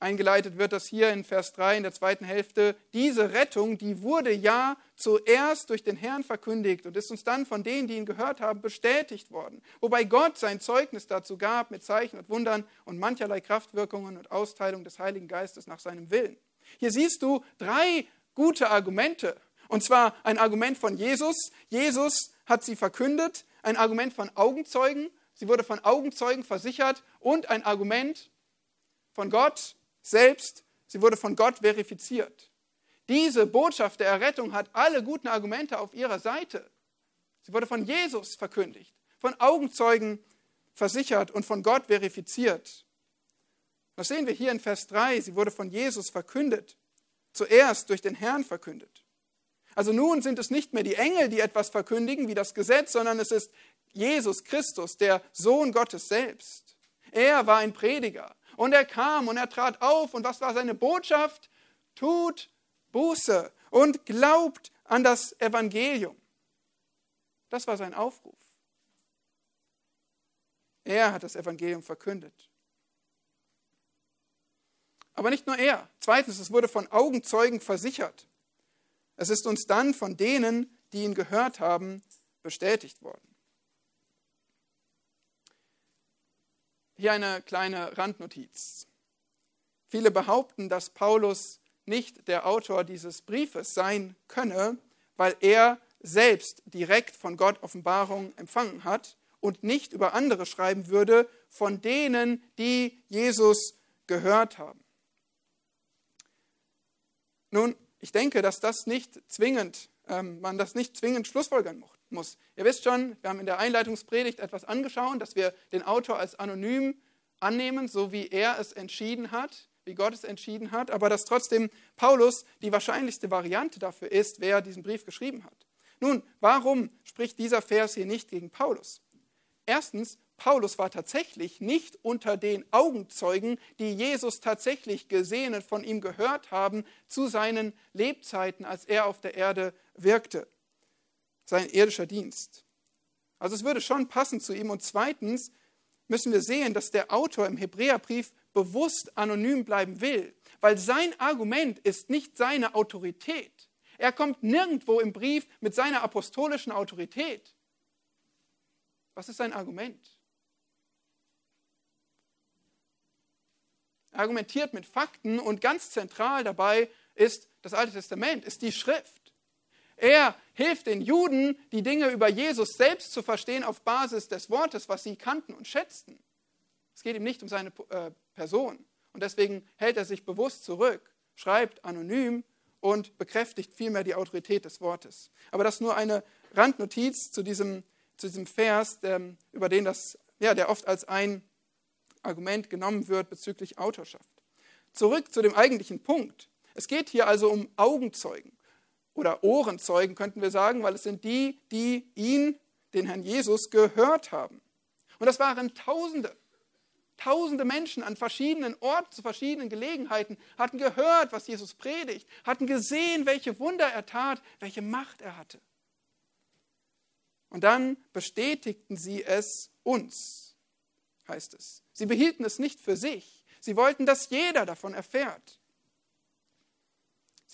Eingeleitet wird das hier in Vers 3 in der zweiten Hälfte. Diese Rettung, die wurde ja zuerst durch den Herrn verkündigt und ist uns dann von denen, die ihn gehört haben, bestätigt worden. Wobei Gott sein Zeugnis dazu gab mit Zeichen und Wundern und mancherlei Kraftwirkungen und Austeilung des Heiligen Geistes nach seinem Willen. Hier siehst du drei gute Argumente. Und zwar ein Argument von Jesus. Jesus hat sie verkündet. Ein Argument von Augenzeugen. Sie wurde von Augenzeugen versichert. Und ein Argument von Gott selbst, sie wurde von Gott verifiziert. Diese Botschaft der Errettung hat alle guten Argumente auf ihrer Seite. Sie wurde von Jesus verkündigt, von Augenzeugen versichert und von Gott verifiziert. Das sehen wir hier in Vers 3. Sie wurde von Jesus verkündet, zuerst durch den Herrn verkündet. Also nun sind es nicht mehr die Engel, die etwas verkündigen wie das Gesetz, sondern es ist Jesus Christus, der Sohn Gottes selbst. Er war ein Prediger. Und er kam und er trat auf. Und was war seine Botschaft? Tut Buße und glaubt an das Evangelium. Das war sein Aufruf. Er hat das Evangelium verkündet. Aber nicht nur er. Zweitens, es wurde von Augenzeugen versichert. Es ist uns dann von denen, die ihn gehört haben, bestätigt worden. Hier eine kleine Randnotiz. Viele behaupten, dass Paulus nicht der Autor dieses Briefes sein könne, weil er selbst direkt von Gott Offenbarung empfangen hat und nicht über andere schreiben würde, von denen, die Jesus gehört haben. Nun, ich denke, dass das nicht zwingend, ähm, man das nicht zwingend schlussfolgern muss muss. Ihr wisst schon, wir haben in der Einleitungspredigt etwas angeschaut, dass wir den Autor als anonym annehmen, so wie er es entschieden hat, wie Gott es entschieden hat, aber dass trotzdem Paulus die wahrscheinlichste Variante dafür ist, wer diesen Brief geschrieben hat. Nun, warum spricht dieser Vers hier nicht gegen Paulus? Erstens, Paulus war tatsächlich nicht unter den Augenzeugen, die Jesus tatsächlich gesehen und von ihm gehört haben, zu seinen Lebzeiten, als er auf der Erde wirkte sein irdischer Dienst. Also es würde schon passen zu ihm. Und zweitens müssen wir sehen, dass der Autor im Hebräerbrief bewusst anonym bleiben will, weil sein Argument ist nicht seine Autorität. Er kommt nirgendwo im Brief mit seiner apostolischen Autorität. Was ist sein Argument? Er argumentiert mit Fakten und ganz zentral dabei ist das Alte Testament, ist die Schrift. Er hilft den Juden, die Dinge über Jesus selbst zu verstehen auf Basis des Wortes, was sie kannten und schätzten. Es geht ihm nicht um seine äh, Person. Und deswegen hält er sich bewusst zurück, schreibt anonym und bekräftigt vielmehr die Autorität des Wortes. Aber das ist nur eine Randnotiz zu diesem, zu diesem Vers, der, über den das, ja, der oft als ein Argument genommen wird bezüglich Autorschaft. Zurück zu dem eigentlichen Punkt. Es geht hier also um Augenzeugen oder Ohrenzeugen, könnten wir sagen, weil es sind die, die ihn, den Herrn Jesus, gehört haben. Und das waren Tausende. Tausende Menschen an verschiedenen Orten, zu verschiedenen Gelegenheiten hatten gehört, was Jesus predigt, hatten gesehen, welche Wunder er tat, welche Macht er hatte. Und dann bestätigten sie es uns, heißt es. Sie behielten es nicht für sich. Sie wollten, dass jeder davon erfährt.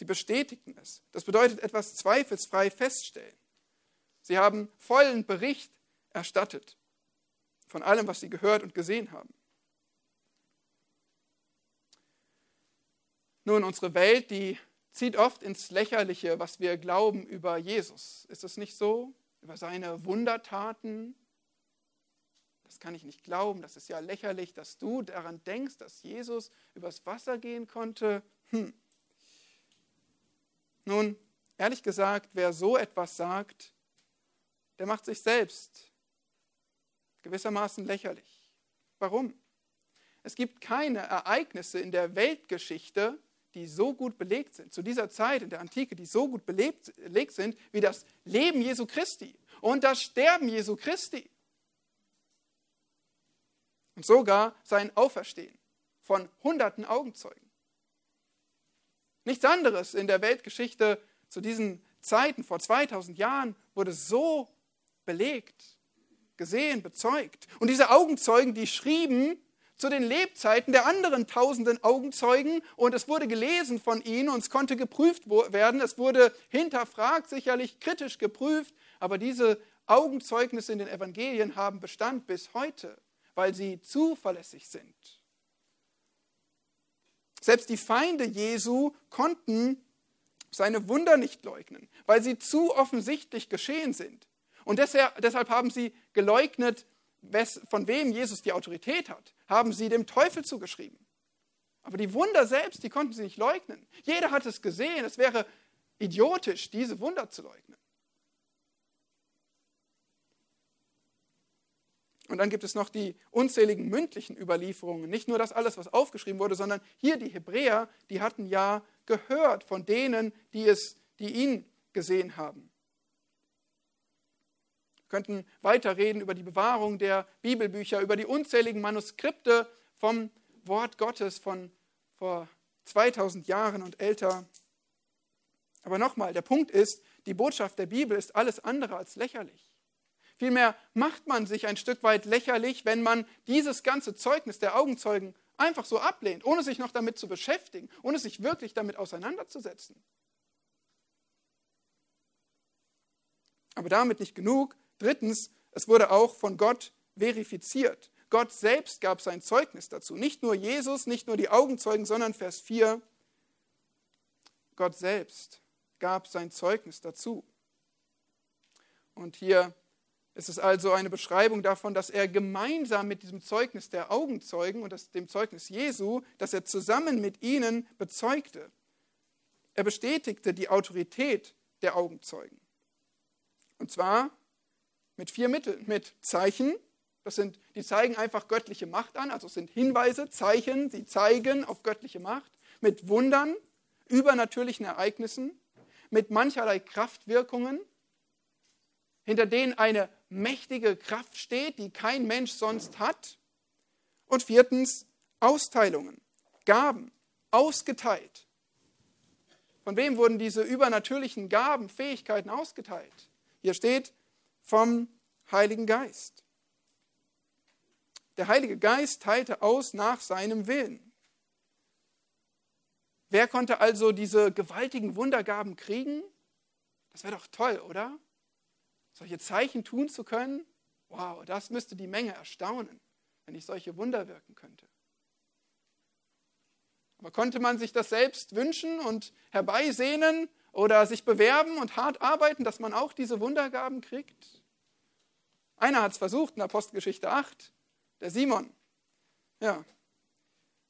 Sie bestätigten es. Das bedeutet etwas zweifelsfrei feststellen. Sie haben vollen Bericht erstattet von allem, was sie gehört und gesehen haben. Nun, unsere Welt, die zieht oft ins Lächerliche, was wir glauben über Jesus. Ist es nicht so? Über seine Wundertaten. Das kann ich nicht glauben. Das ist ja lächerlich, dass du daran denkst, dass Jesus übers Wasser gehen konnte. Hm. Nun, ehrlich gesagt, wer so etwas sagt, der macht sich selbst gewissermaßen lächerlich. Warum? Es gibt keine Ereignisse in der Weltgeschichte, die so gut belegt sind, zu dieser Zeit in der Antike, die so gut belegt, belegt sind, wie das Leben Jesu Christi und das Sterben Jesu Christi. Und sogar sein Auferstehen von hunderten Augenzeugen. Nichts anderes in der Weltgeschichte zu diesen Zeiten vor 2000 Jahren wurde so belegt, gesehen, bezeugt. Und diese Augenzeugen, die schrieben zu den Lebzeiten der anderen tausenden Augenzeugen und es wurde gelesen von ihnen und es konnte geprüft werden, es wurde hinterfragt, sicherlich kritisch geprüft, aber diese Augenzeugnisse in den Evangelien haben Bestand bis heute, weil sie zuverlässig sind. Selbst die Feinde Jesu konnten seine Wunder nicht leugnen, weil sie zu offensichtlich geschehen sind. Und deshalb haben sie geleugnet, von wem Jesus die Autorität hat, haben sie dem Teufel zugeschrieben. Aber die Wunder selbst, die konnten sie nicht leugnen. Jeder hat es gesehen. Es wäre idiotisch, diese Wunder zu leugnen. Und dann gibt es noch die unzähligen mündlichen Überlieferungen. Nicht nur das alles, was aufgeschrieben wurde, sondern hier die Hebräer, die hatten ja gehört von denen, die, es, die ihn gesehen haben. Wir könnten weiterreden über die Bewahrung der Bibelbücher, über die unzähligen Manuskripte vom Wort Gottes von vor 2000 Jahren und älter. Aber nochmal, der Punkt ist, die Botschaft der Bibel ist alles andere als lächerlich. Vielmehr macht man sich ein Stück weit lächerlich, wenn man dieses ganze Zeugnis der Augenzeugen einfach so ablehnt, ohne sich noch damit zu beschäftigen, ohne sich wirklich damit auseinanderzusetzen. Aber damit nicht genug. Drittens, es wurde auch von Gott verifiziert. Gott selbst gab sein Zeugnis dazu. Nicht nur Jesus, nicht nur die Augenzeugen, sondern Vers 4, Gott selbst gab sein Zeugnis dazu. Und hier es ist also eine Beschreibung davon, dass er gemeinsam mit diesem Zeugnis der Augenzeugen und dem Zeugnis Jesu, dass er zusammen mit ihnen bezeugte. Er bestätigte die Autorität der Augenzeugen. Und zwar mit vier Mitteln. Mit Zeichen, das sind, die zeigen einfach göttliche Macht an, also sind Hinweise, Zeichen, sie zeigen auf göttliche Macht. Mit Wundern, übernatürlichen Ereignissen, mit mancherlei Kraftwirkungen, hinter denen eine mächtige Kraft steht, die kein Mensch sonst hat. Und viertens, Austeilungen, Gaben, ausgeteilt. Von wem wurden diese übernatürlichen Gaben, Fähigkeiten ausgeteilt? Hier steht vom Heiligen Geist. Der Heilige Geist teilte aus nach seinem Willen. Wer konnte also diese gewaltigen Wundergaben kriegen? Das wäre doch toll, oder? Solche Zeichen tun zu können, wow, das müsste die Menge erstaunen, wenn ich solche Wunder wirken könnte. Aber konnte man sich das selbst wünschen und herbeisehnen oder sich bewerben und hart arbeiten, dass man auch diese Wundergaben kriegt? Einer hat es versucht in Apostelgeschichte 8, der Simon. Ja,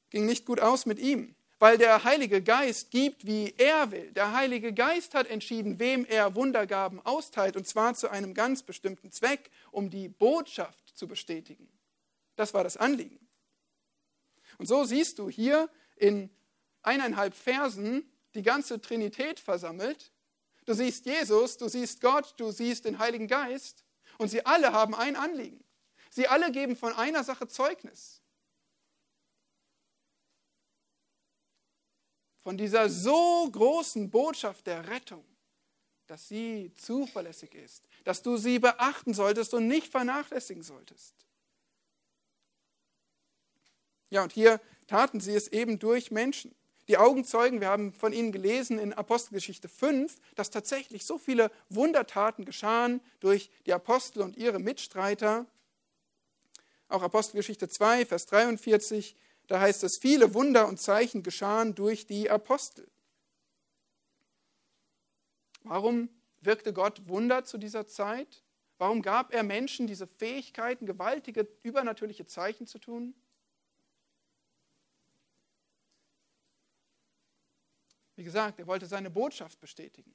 ging nicht gut aus mit ihm, weil der Heilige Geist gibt, wie er will. Der Heilige Geist hat entschieden, wem er Wundergaben austeilt, und zwar zu einem ganz bestimmten Zweck, um die Botschaft zu bestätigen. Das war das Anliegen. Und so siehst du hier in eineinhalb Versen die ganze Trinität versammelt. Du siehst Jesus, du siehst Gott, du siehst den Heiligen Geist und sie alle haben ein Anliegen. Sie alle geben von einer Sache Zeugnis. Von dieser so großen Botschaft der Rettung, dass sie zuverlässig ist, dass du sie beachten solltest und nicht vernachlässigen solltest. Ja, und hier taten sie es eben durch Menschen. Die Augenzeugen, wir haben von ihnen gelesen in Apostelgeschichte 5, dass tatsächlich so viele Wundertaten geschahen durch die Apostel und ihre Mitstreiter. Auch Apostelgeschichte 2, Vers 43, da heißt es, viele Wunder und Zeichen geschahen durch die Apostel. Warum wirkte Gott Wunder zu dieser Zeit? Warum gab er Menschen diese Fähigkeiten, gewaltige, übernatürliche Zeichen zu tun? Wie gesagt, er wollte seine Botschaft bestätigen.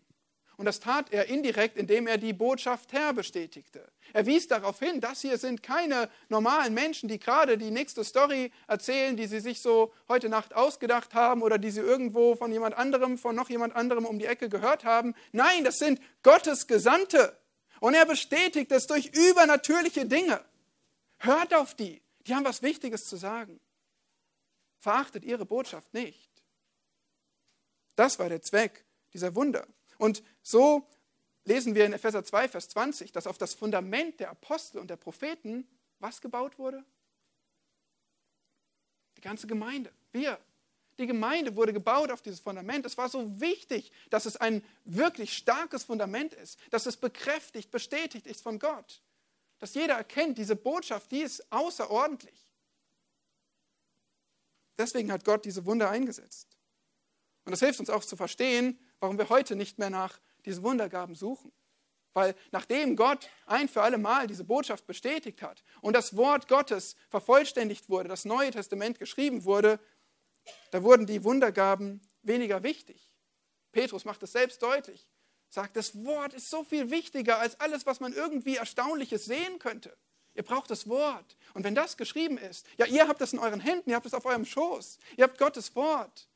Und das tat er indirekt, indem er die Botschaft Herr bestätigte. Er wies darauf hin, das hier sind keine normalen Menschen, die gerade die nächste Story erzählen, die sie sich so heute Nacht ausgedacht haben oder die sie irgendwo von jemand anderem, von noch jemand anderem um die Ecke gehört haben. Nein, das sind Gottes Gesandte. Und er bestätigt es durch übernatürliche Dinge. Hört auf die. Die haben was Wichtiges zu sagen. Verachtet ihre Botschaft nicht. Das war der Zweck dieser Wunder. Und so lesen wir in Epheser 2, Vers 20, dass auf das Fundament der Apostel und der Propheten was gebaut wurde? Die ganze Gemeinde, wir. Die Gemeinde wurde gebaut auf dieses Fundament. Es war so wichtig, dass es ein wirklich starkes Fundament ist, dass es bekräftigt, bestätigt ist von Gott. Dass jeder erkennt, diese Botschaft, die ist außerordentlich. Deswegen hat Gott diese Wunder eingesetzt. Und das hilft uns auch zu verstehen, warum wir heute nicht mehr nach diesen Wundergaben suchen. Weil nachdem Gott ein für alle Mal diese Botschaft bestätigt hat und das Wort Gottes vervollständigt wurde, das Neue Testament geschrieben wurde, da wurden die Wundergaben weniger wichtig. Petrus macht es selbst deutlich, sagt, das Wort ist so viel wichtiger als alles, was man irgendwie Erstaunliches sehen könnte. Ihr braucht das Wort. Und wenn das geschrieben ist, ja, ihr habt es in euren Händen, ihr habt es auf eurem Schoß, ihr habt Gottes Wort.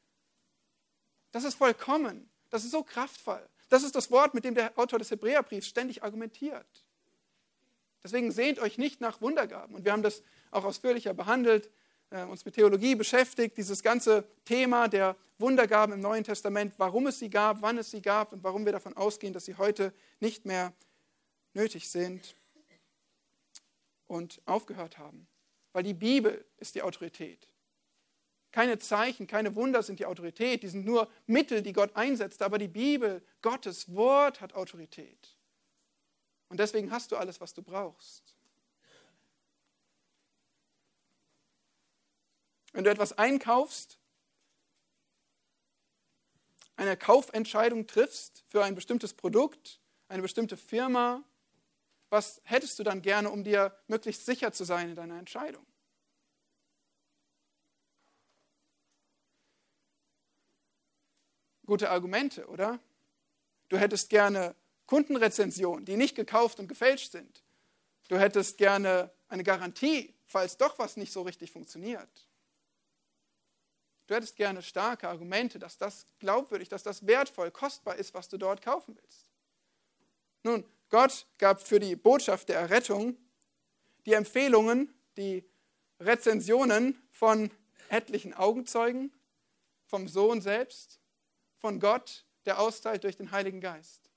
Das ist vollkommen. Das ist so kraftvoll. Das ist das Wort, mit dem der Autor des Hebräerbriefs ständig argumentiert. Deswegen sehnt euch nicht nach Wundergaben. Und wir haben das auch ausführlicher behandelt, äh, uns mit Theologie beschäftigt, dieses ganze Thema der Wundergaben im Neuen Testament, warum es sie gab, wann es sie gab und warum wir davon ausgehen, dass sie heute nicht mehr nötig sind und aufgehört haben. Weil die Bibel ist die Autorität. Keine Zeichen, keine Wunder sind die Autorität, die sind nur Mittel, die Gott einsetzt. Aber die Bibel, Gottes Wort hat Autorität. Und deswegen hast du alles, was du brauchst. Wenn du etwas einkaufst, eine Kaufentscheidung triffst für ein bestimmtes Produkt, eine bestimmte Firma, was hättest du dann gerne, um dir möglichst sicher zu sein in deiner Entscheidung? Gute Argumente, oder? Du hättest gerne Kundenrezensionen, die nicht gekauft und gefälscht sind. Du hättest gerne eine Garantie, falls doch was nicht so richtig funktioniert. Du hättest gerne starke Argumente, dass das glaubwürdig, dass das wertvoll, kostbar ist, was du dort kaufen willst. Nun, Gott gab für die Botschaft der Errettung die Empfehlungen, die Rezensionen von etlichen Augenzeugen, vom Sohn selbst von Gott, der austeilt durch den Heiligen Geist.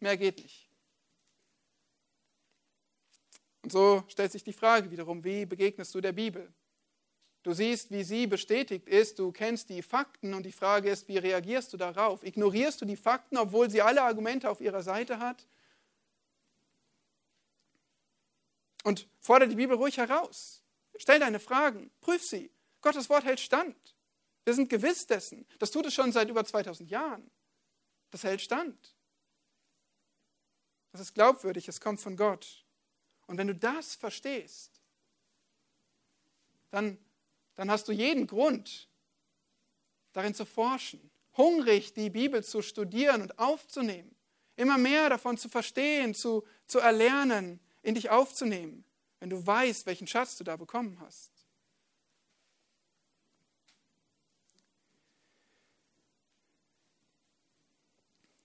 Mehr geht nicht. Und so stellt sich die Frage wiederum, wie begegnest du der Bibel? Du siehst, wie sie bestätigt ist, du kennst die Fakten und die Frage ist, wie reagierst du darauf? Ignorierst du die Fakten, obwohl sie alle Argumente auf ihrer Seite hat? Und fordere die Bibel ruhig heraus. Stell deine Fragen, prüf sie. Gottes Wort hält stand. Wir sind gewiss dessen. Das tut es schon seit über 2000 Jahren. Das hält stand. Das ist glaubwürdig, es kommt von Gott. Und wenn du das verstehst, dann, dann hast du jeden Grund, darin zu forschen, hungrig die Bibel zu studieren und aufzunehmen, immer mehr davon zu verstehen, zu, zu erlernen, in dich aufzunehmen, wenn du weißt, welchen Schatz du da bekommen hast.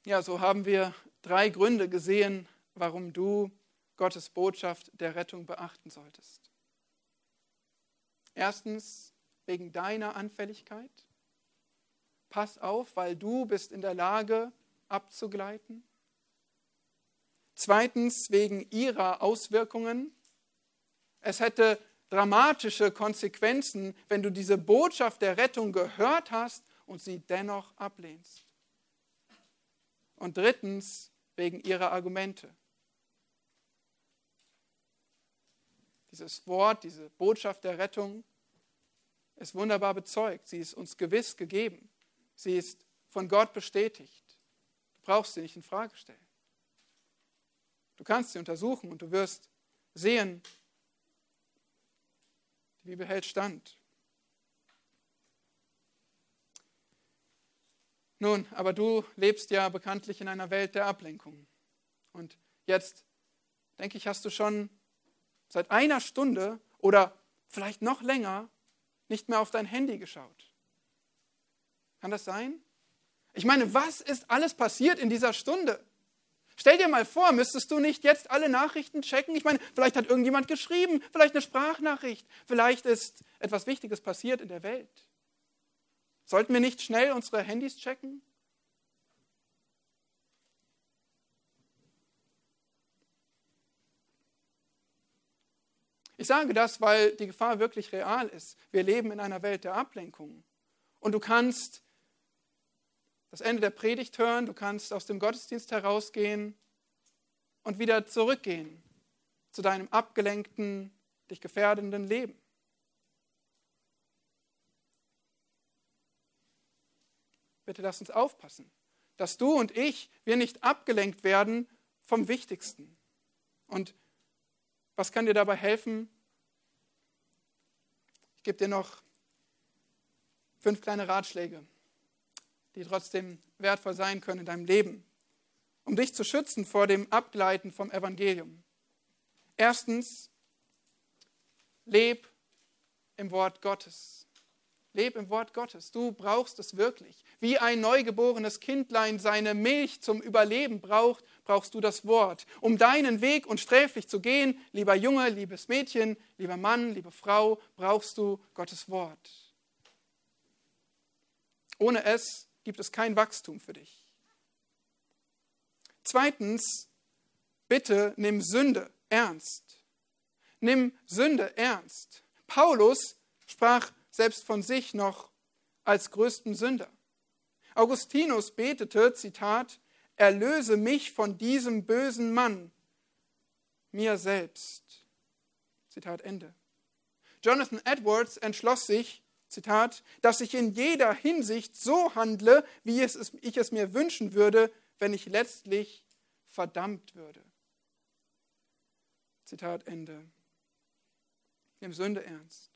Ja, so haben wir drei Gründe gesehen, warum du Gottes Botschaft der Rettung beachten solltest. Erstens wegen deiner Anfälligkeit. Pass auf, weil du bist in der Lage abzugleiten. Zweitens wegen ihrer Auswirkungen. Es hätte dramatische Konsequenzen, wenn du diese Botschaft der Rettung gehört hast und sie dennoch ablehnst. Und drittens wegen ihrer Argumente. Dieses Wort, diese Botschaft der Rettung ist wunderbar bezeugt. Sie ist uns gewiss gegeben. Sie ist von Gott bestätigt. Du brauchst sie nicht in Frage stellen. Du kannst sie untersuchen und du wirst sehen, die Bibel hält stand. Nun, aber du lebst ja bekanntlich in einer Welt der Ablenkung. Und jetzt, denke ich, hast du schon seit einer Stunde oder vielleicht noch länger nicht mehr auf dein Handy geschaut. Kann das sein? Ich meine, was ist alles passiert in dieser Stunde? Stell dir mal vor, müsstest du nicht jetzt alle Nachrichten checken? Ich meine, vielleicht hat irgendjemand geschrieben, vielleicht eine Sprachnachricht, vielleicht ist etwas Wichtiges passiert in der Welt. Sollten wir nicht schnell unsere Handys checken? Ich sage das, weil die Gefahr wirklich real ist. Wir leben in einer Welt der Ablenkung. Und du kannst das Ende der Predigt hören, du kannst aus dem Gottesdienst herausgehen und wieder zurückgehen zu deinem abgelenkten, dich gefährdenden Leben. Bitte lass uns aufpassen, dass du und ich, wir nicht abgelenkt werden vom Wichtigsten. Und was kann dir dabei helfen? Ich gebe dir noch fünf kleine Ratschläge, die trotzdem wertvoll sein können in deinem Leben, um dich zu schützen vor dem Abgleiten vom Evangelium. Erstens, leb im Wort Gottes. Leb im Wort Gottes. Du brauchst es wirklich. Wie ein neugeborenes Kindlein seine Milch zum Überleben braucht, brauchst du das Wort. Um deinen Weg unsträflich zu gehen, lieber Junge, liebes Mädchen, lieber Mann, liebe Frau, brauchst du Gottes Wort. Ohne es gibt es kein Wachstum für dich. Zweitens, bitte nimm Sünde ernst. Nimm Sünde ernst. Paulus sprach selbst von sich noch als größten Sünder. Augustinus betete, Zitat, erlöse mich von diesem bösen Mann, mir selbst. Zitat Ende. Jonathan Edwards entschloss sich, Zitat, dass ich in jeder Hinsicht so handle, wie ich es mir wünschen würde, wenn ich letztlich verdammt würde. Zitat Ende. Nimm Sünde ernst.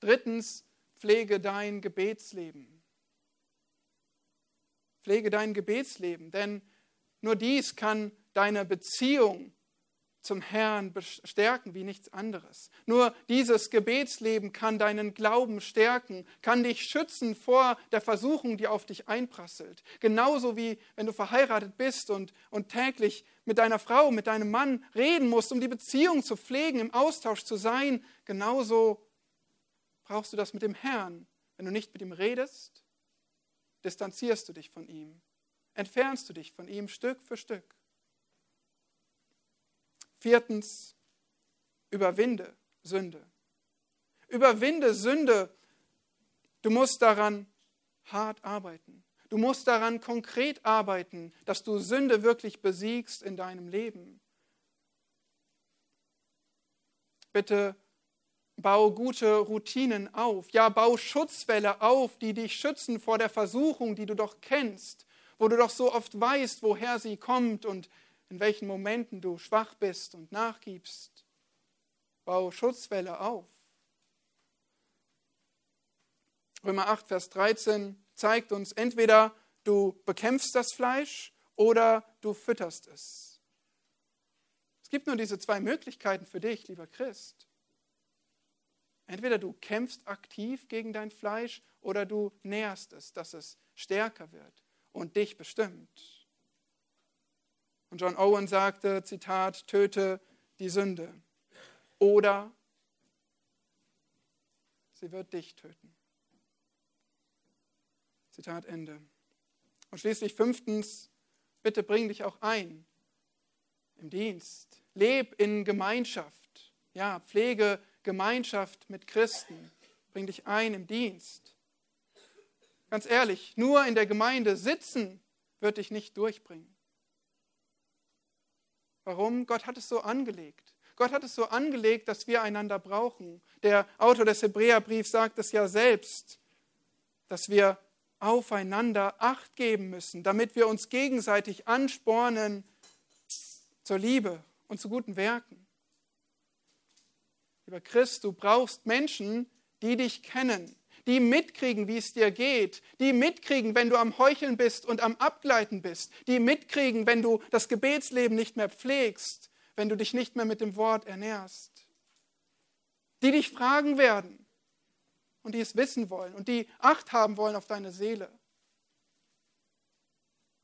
Drittens, pflege dein Gebetsleben. Pflege dein Gebetsleben, denn nur dies kann deine Beziehung zum Herrn stärken wie nichts anderes. Nur dieses Gebetsleben kann deinen Glauben stärken, kann dich schützen vor der Versuchung, die auf dich einprasselt. Genauso wie wenn du verheiratet bist und, und täglich mit deiner Frau, mit deinem Mann reden musst, um die Beziehung zu pflegen, im Austausch zu sein, genauso brauchst du das mit dem Herrn. Wenn du nicht mit ihm redest, distanzierst du dich von ihm, entfernst du dich von ihm Stück für Stück. Viertens, überwinde Sünde. Überwinde Sünde. Du musst daran hart arbeiten. Du musst daran konkret arbeiten, dass du Sünde wirklich besiegst in deinem Leben. Bitte bau gute Routinen auf. Ja, bau Schutzwälle auf, die dich schützen vor der Versuchung, die du doch kennst, wo du doch so oft weißt, woher sie kommt und in welchen Momenten du schwach bist und nachgibst. Bau Schutzwälle auf. Römer 8, Vers 13 zeigt uns, entweder du bekämpfst das Fleisch oder du fütterst es. Es gibt nur diese zwei Möglichkeiten für dich, lieber Christ. Entweder du kämpfst aktiv gegen dein Fleisch oder du nährst es, dass es stärker wird und dich bestimmt. Und John Owen sagte, Zitat, töte die Sünde oder sie wird dich töten. Zitat Ende. Und schließlich fünftens, bitte bring dich auch ein im Dienst. Leb in Gemeinschaft. Ja, pflege Gemeinschaft mit Christen. Bring dich ein im Dienst. Ganz ehrlich, nur in der Gemeinde sitzen wird dich nicht durchbringen. Warum? Gott hat es so angelegt. Gott hat es so angelegt, dass wir einander brauchen. Der Autor des Hebräerbriefs sagt es ja selbst, dass wir aufeinander Acht geben müssen, damit wir uns gegenseitig anspornen zur Liebe und zu guten Werken. Lieber Christ, du brauchst Menschen, die dich kennen, die mitkriegen, wie es dir geht, die mitkriegen, wenn du am Heucheln bist und am Abgleiten bist, die mitkriegen, wenn du das Gebetsleben nicht mehr pflegst, wenn du dich nicht mehr mit dem Wort ernährst, die dich fragen werden und die es wissen wollen und die Acht haben wollen auf deine Seele.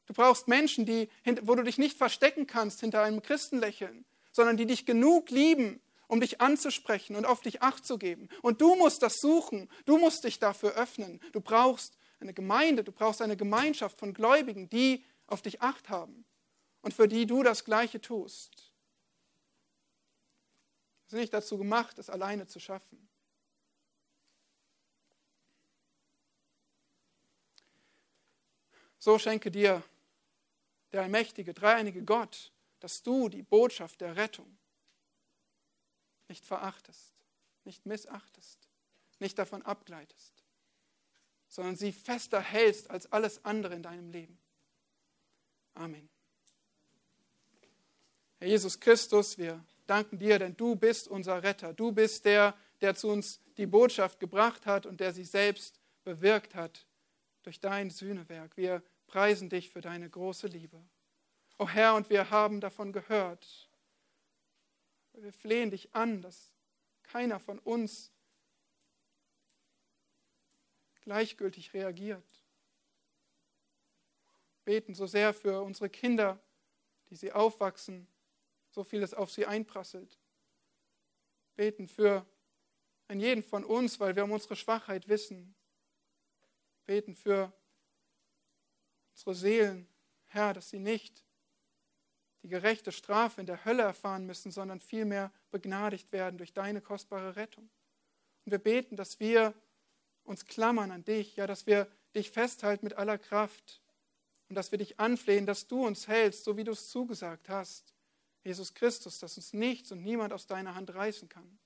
Du brauchst Menschen, die, wo du dich nicht verstecken kannst hinter einem Christenlächeln, sondern die dich genug lieben, um dich anzusprechen und auf dich acht zu geben. Und du musst das suchen, du musst dich dafür öffnen. Du brauchst eine Gemeinde, du brauchst eine Gemeinschaft von Gläubigen, die auf dich acht haben und für die du das Gleiche tust. Wir sind nicht dazu gemacht, es alleine zu schaffen. So schenke dir der allmächtige, dreieinige Gott, dass du die Botschaft der Rettung nicht verachtest, nicht missachtest, nicht davon abgleitest, sondern sie fester hältst als alles andere in deinem Leben. Amen. Herr Jesus Christus, wir danken dir, denn du bist unser Retter. Du bist der, der zu uns die Botschaft gebracht hat und der sie selbst bewirkt hat durch dein Sühnewerk. Wir preisen dich für deine große Liebe. O Herr, und wir haben davon gehört, wir flehen dich an, dass keiner von uns gleichgültig reagiert. Beten so sehr für unsere Kinder, die sie aufwachsen, so vieles auf sie einprasselt. Beten für einen jeden von uns, weil wir um unsere Schwachheit wissen. Beten für unsere Seelen, Herr, dass sie nicht die gerechte Strafe in der Hölle erfahren müssen, sondern vielmehr begnadigt werden durch deine kostbare Rettung. Und wir beten, dass wir uns klammern an dich, ja, dass wir dich festhalten mit aller Kraft und dass wir dich anflehen, dass du uns hältst, so wie du es zugesagt hast, Jesus Christus, dass uns nichts und niemand aus deiner Hand reißen kann.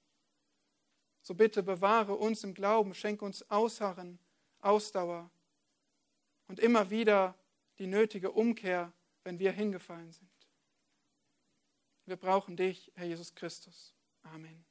So bitte bewahre uns im Glauben, schenke uns Ausharren, Ausdauer und immer wieder die nötige Umkehr, wenn wir hingefallen sind. Wir brauchen dich, Herr Jesus Christus. Amen.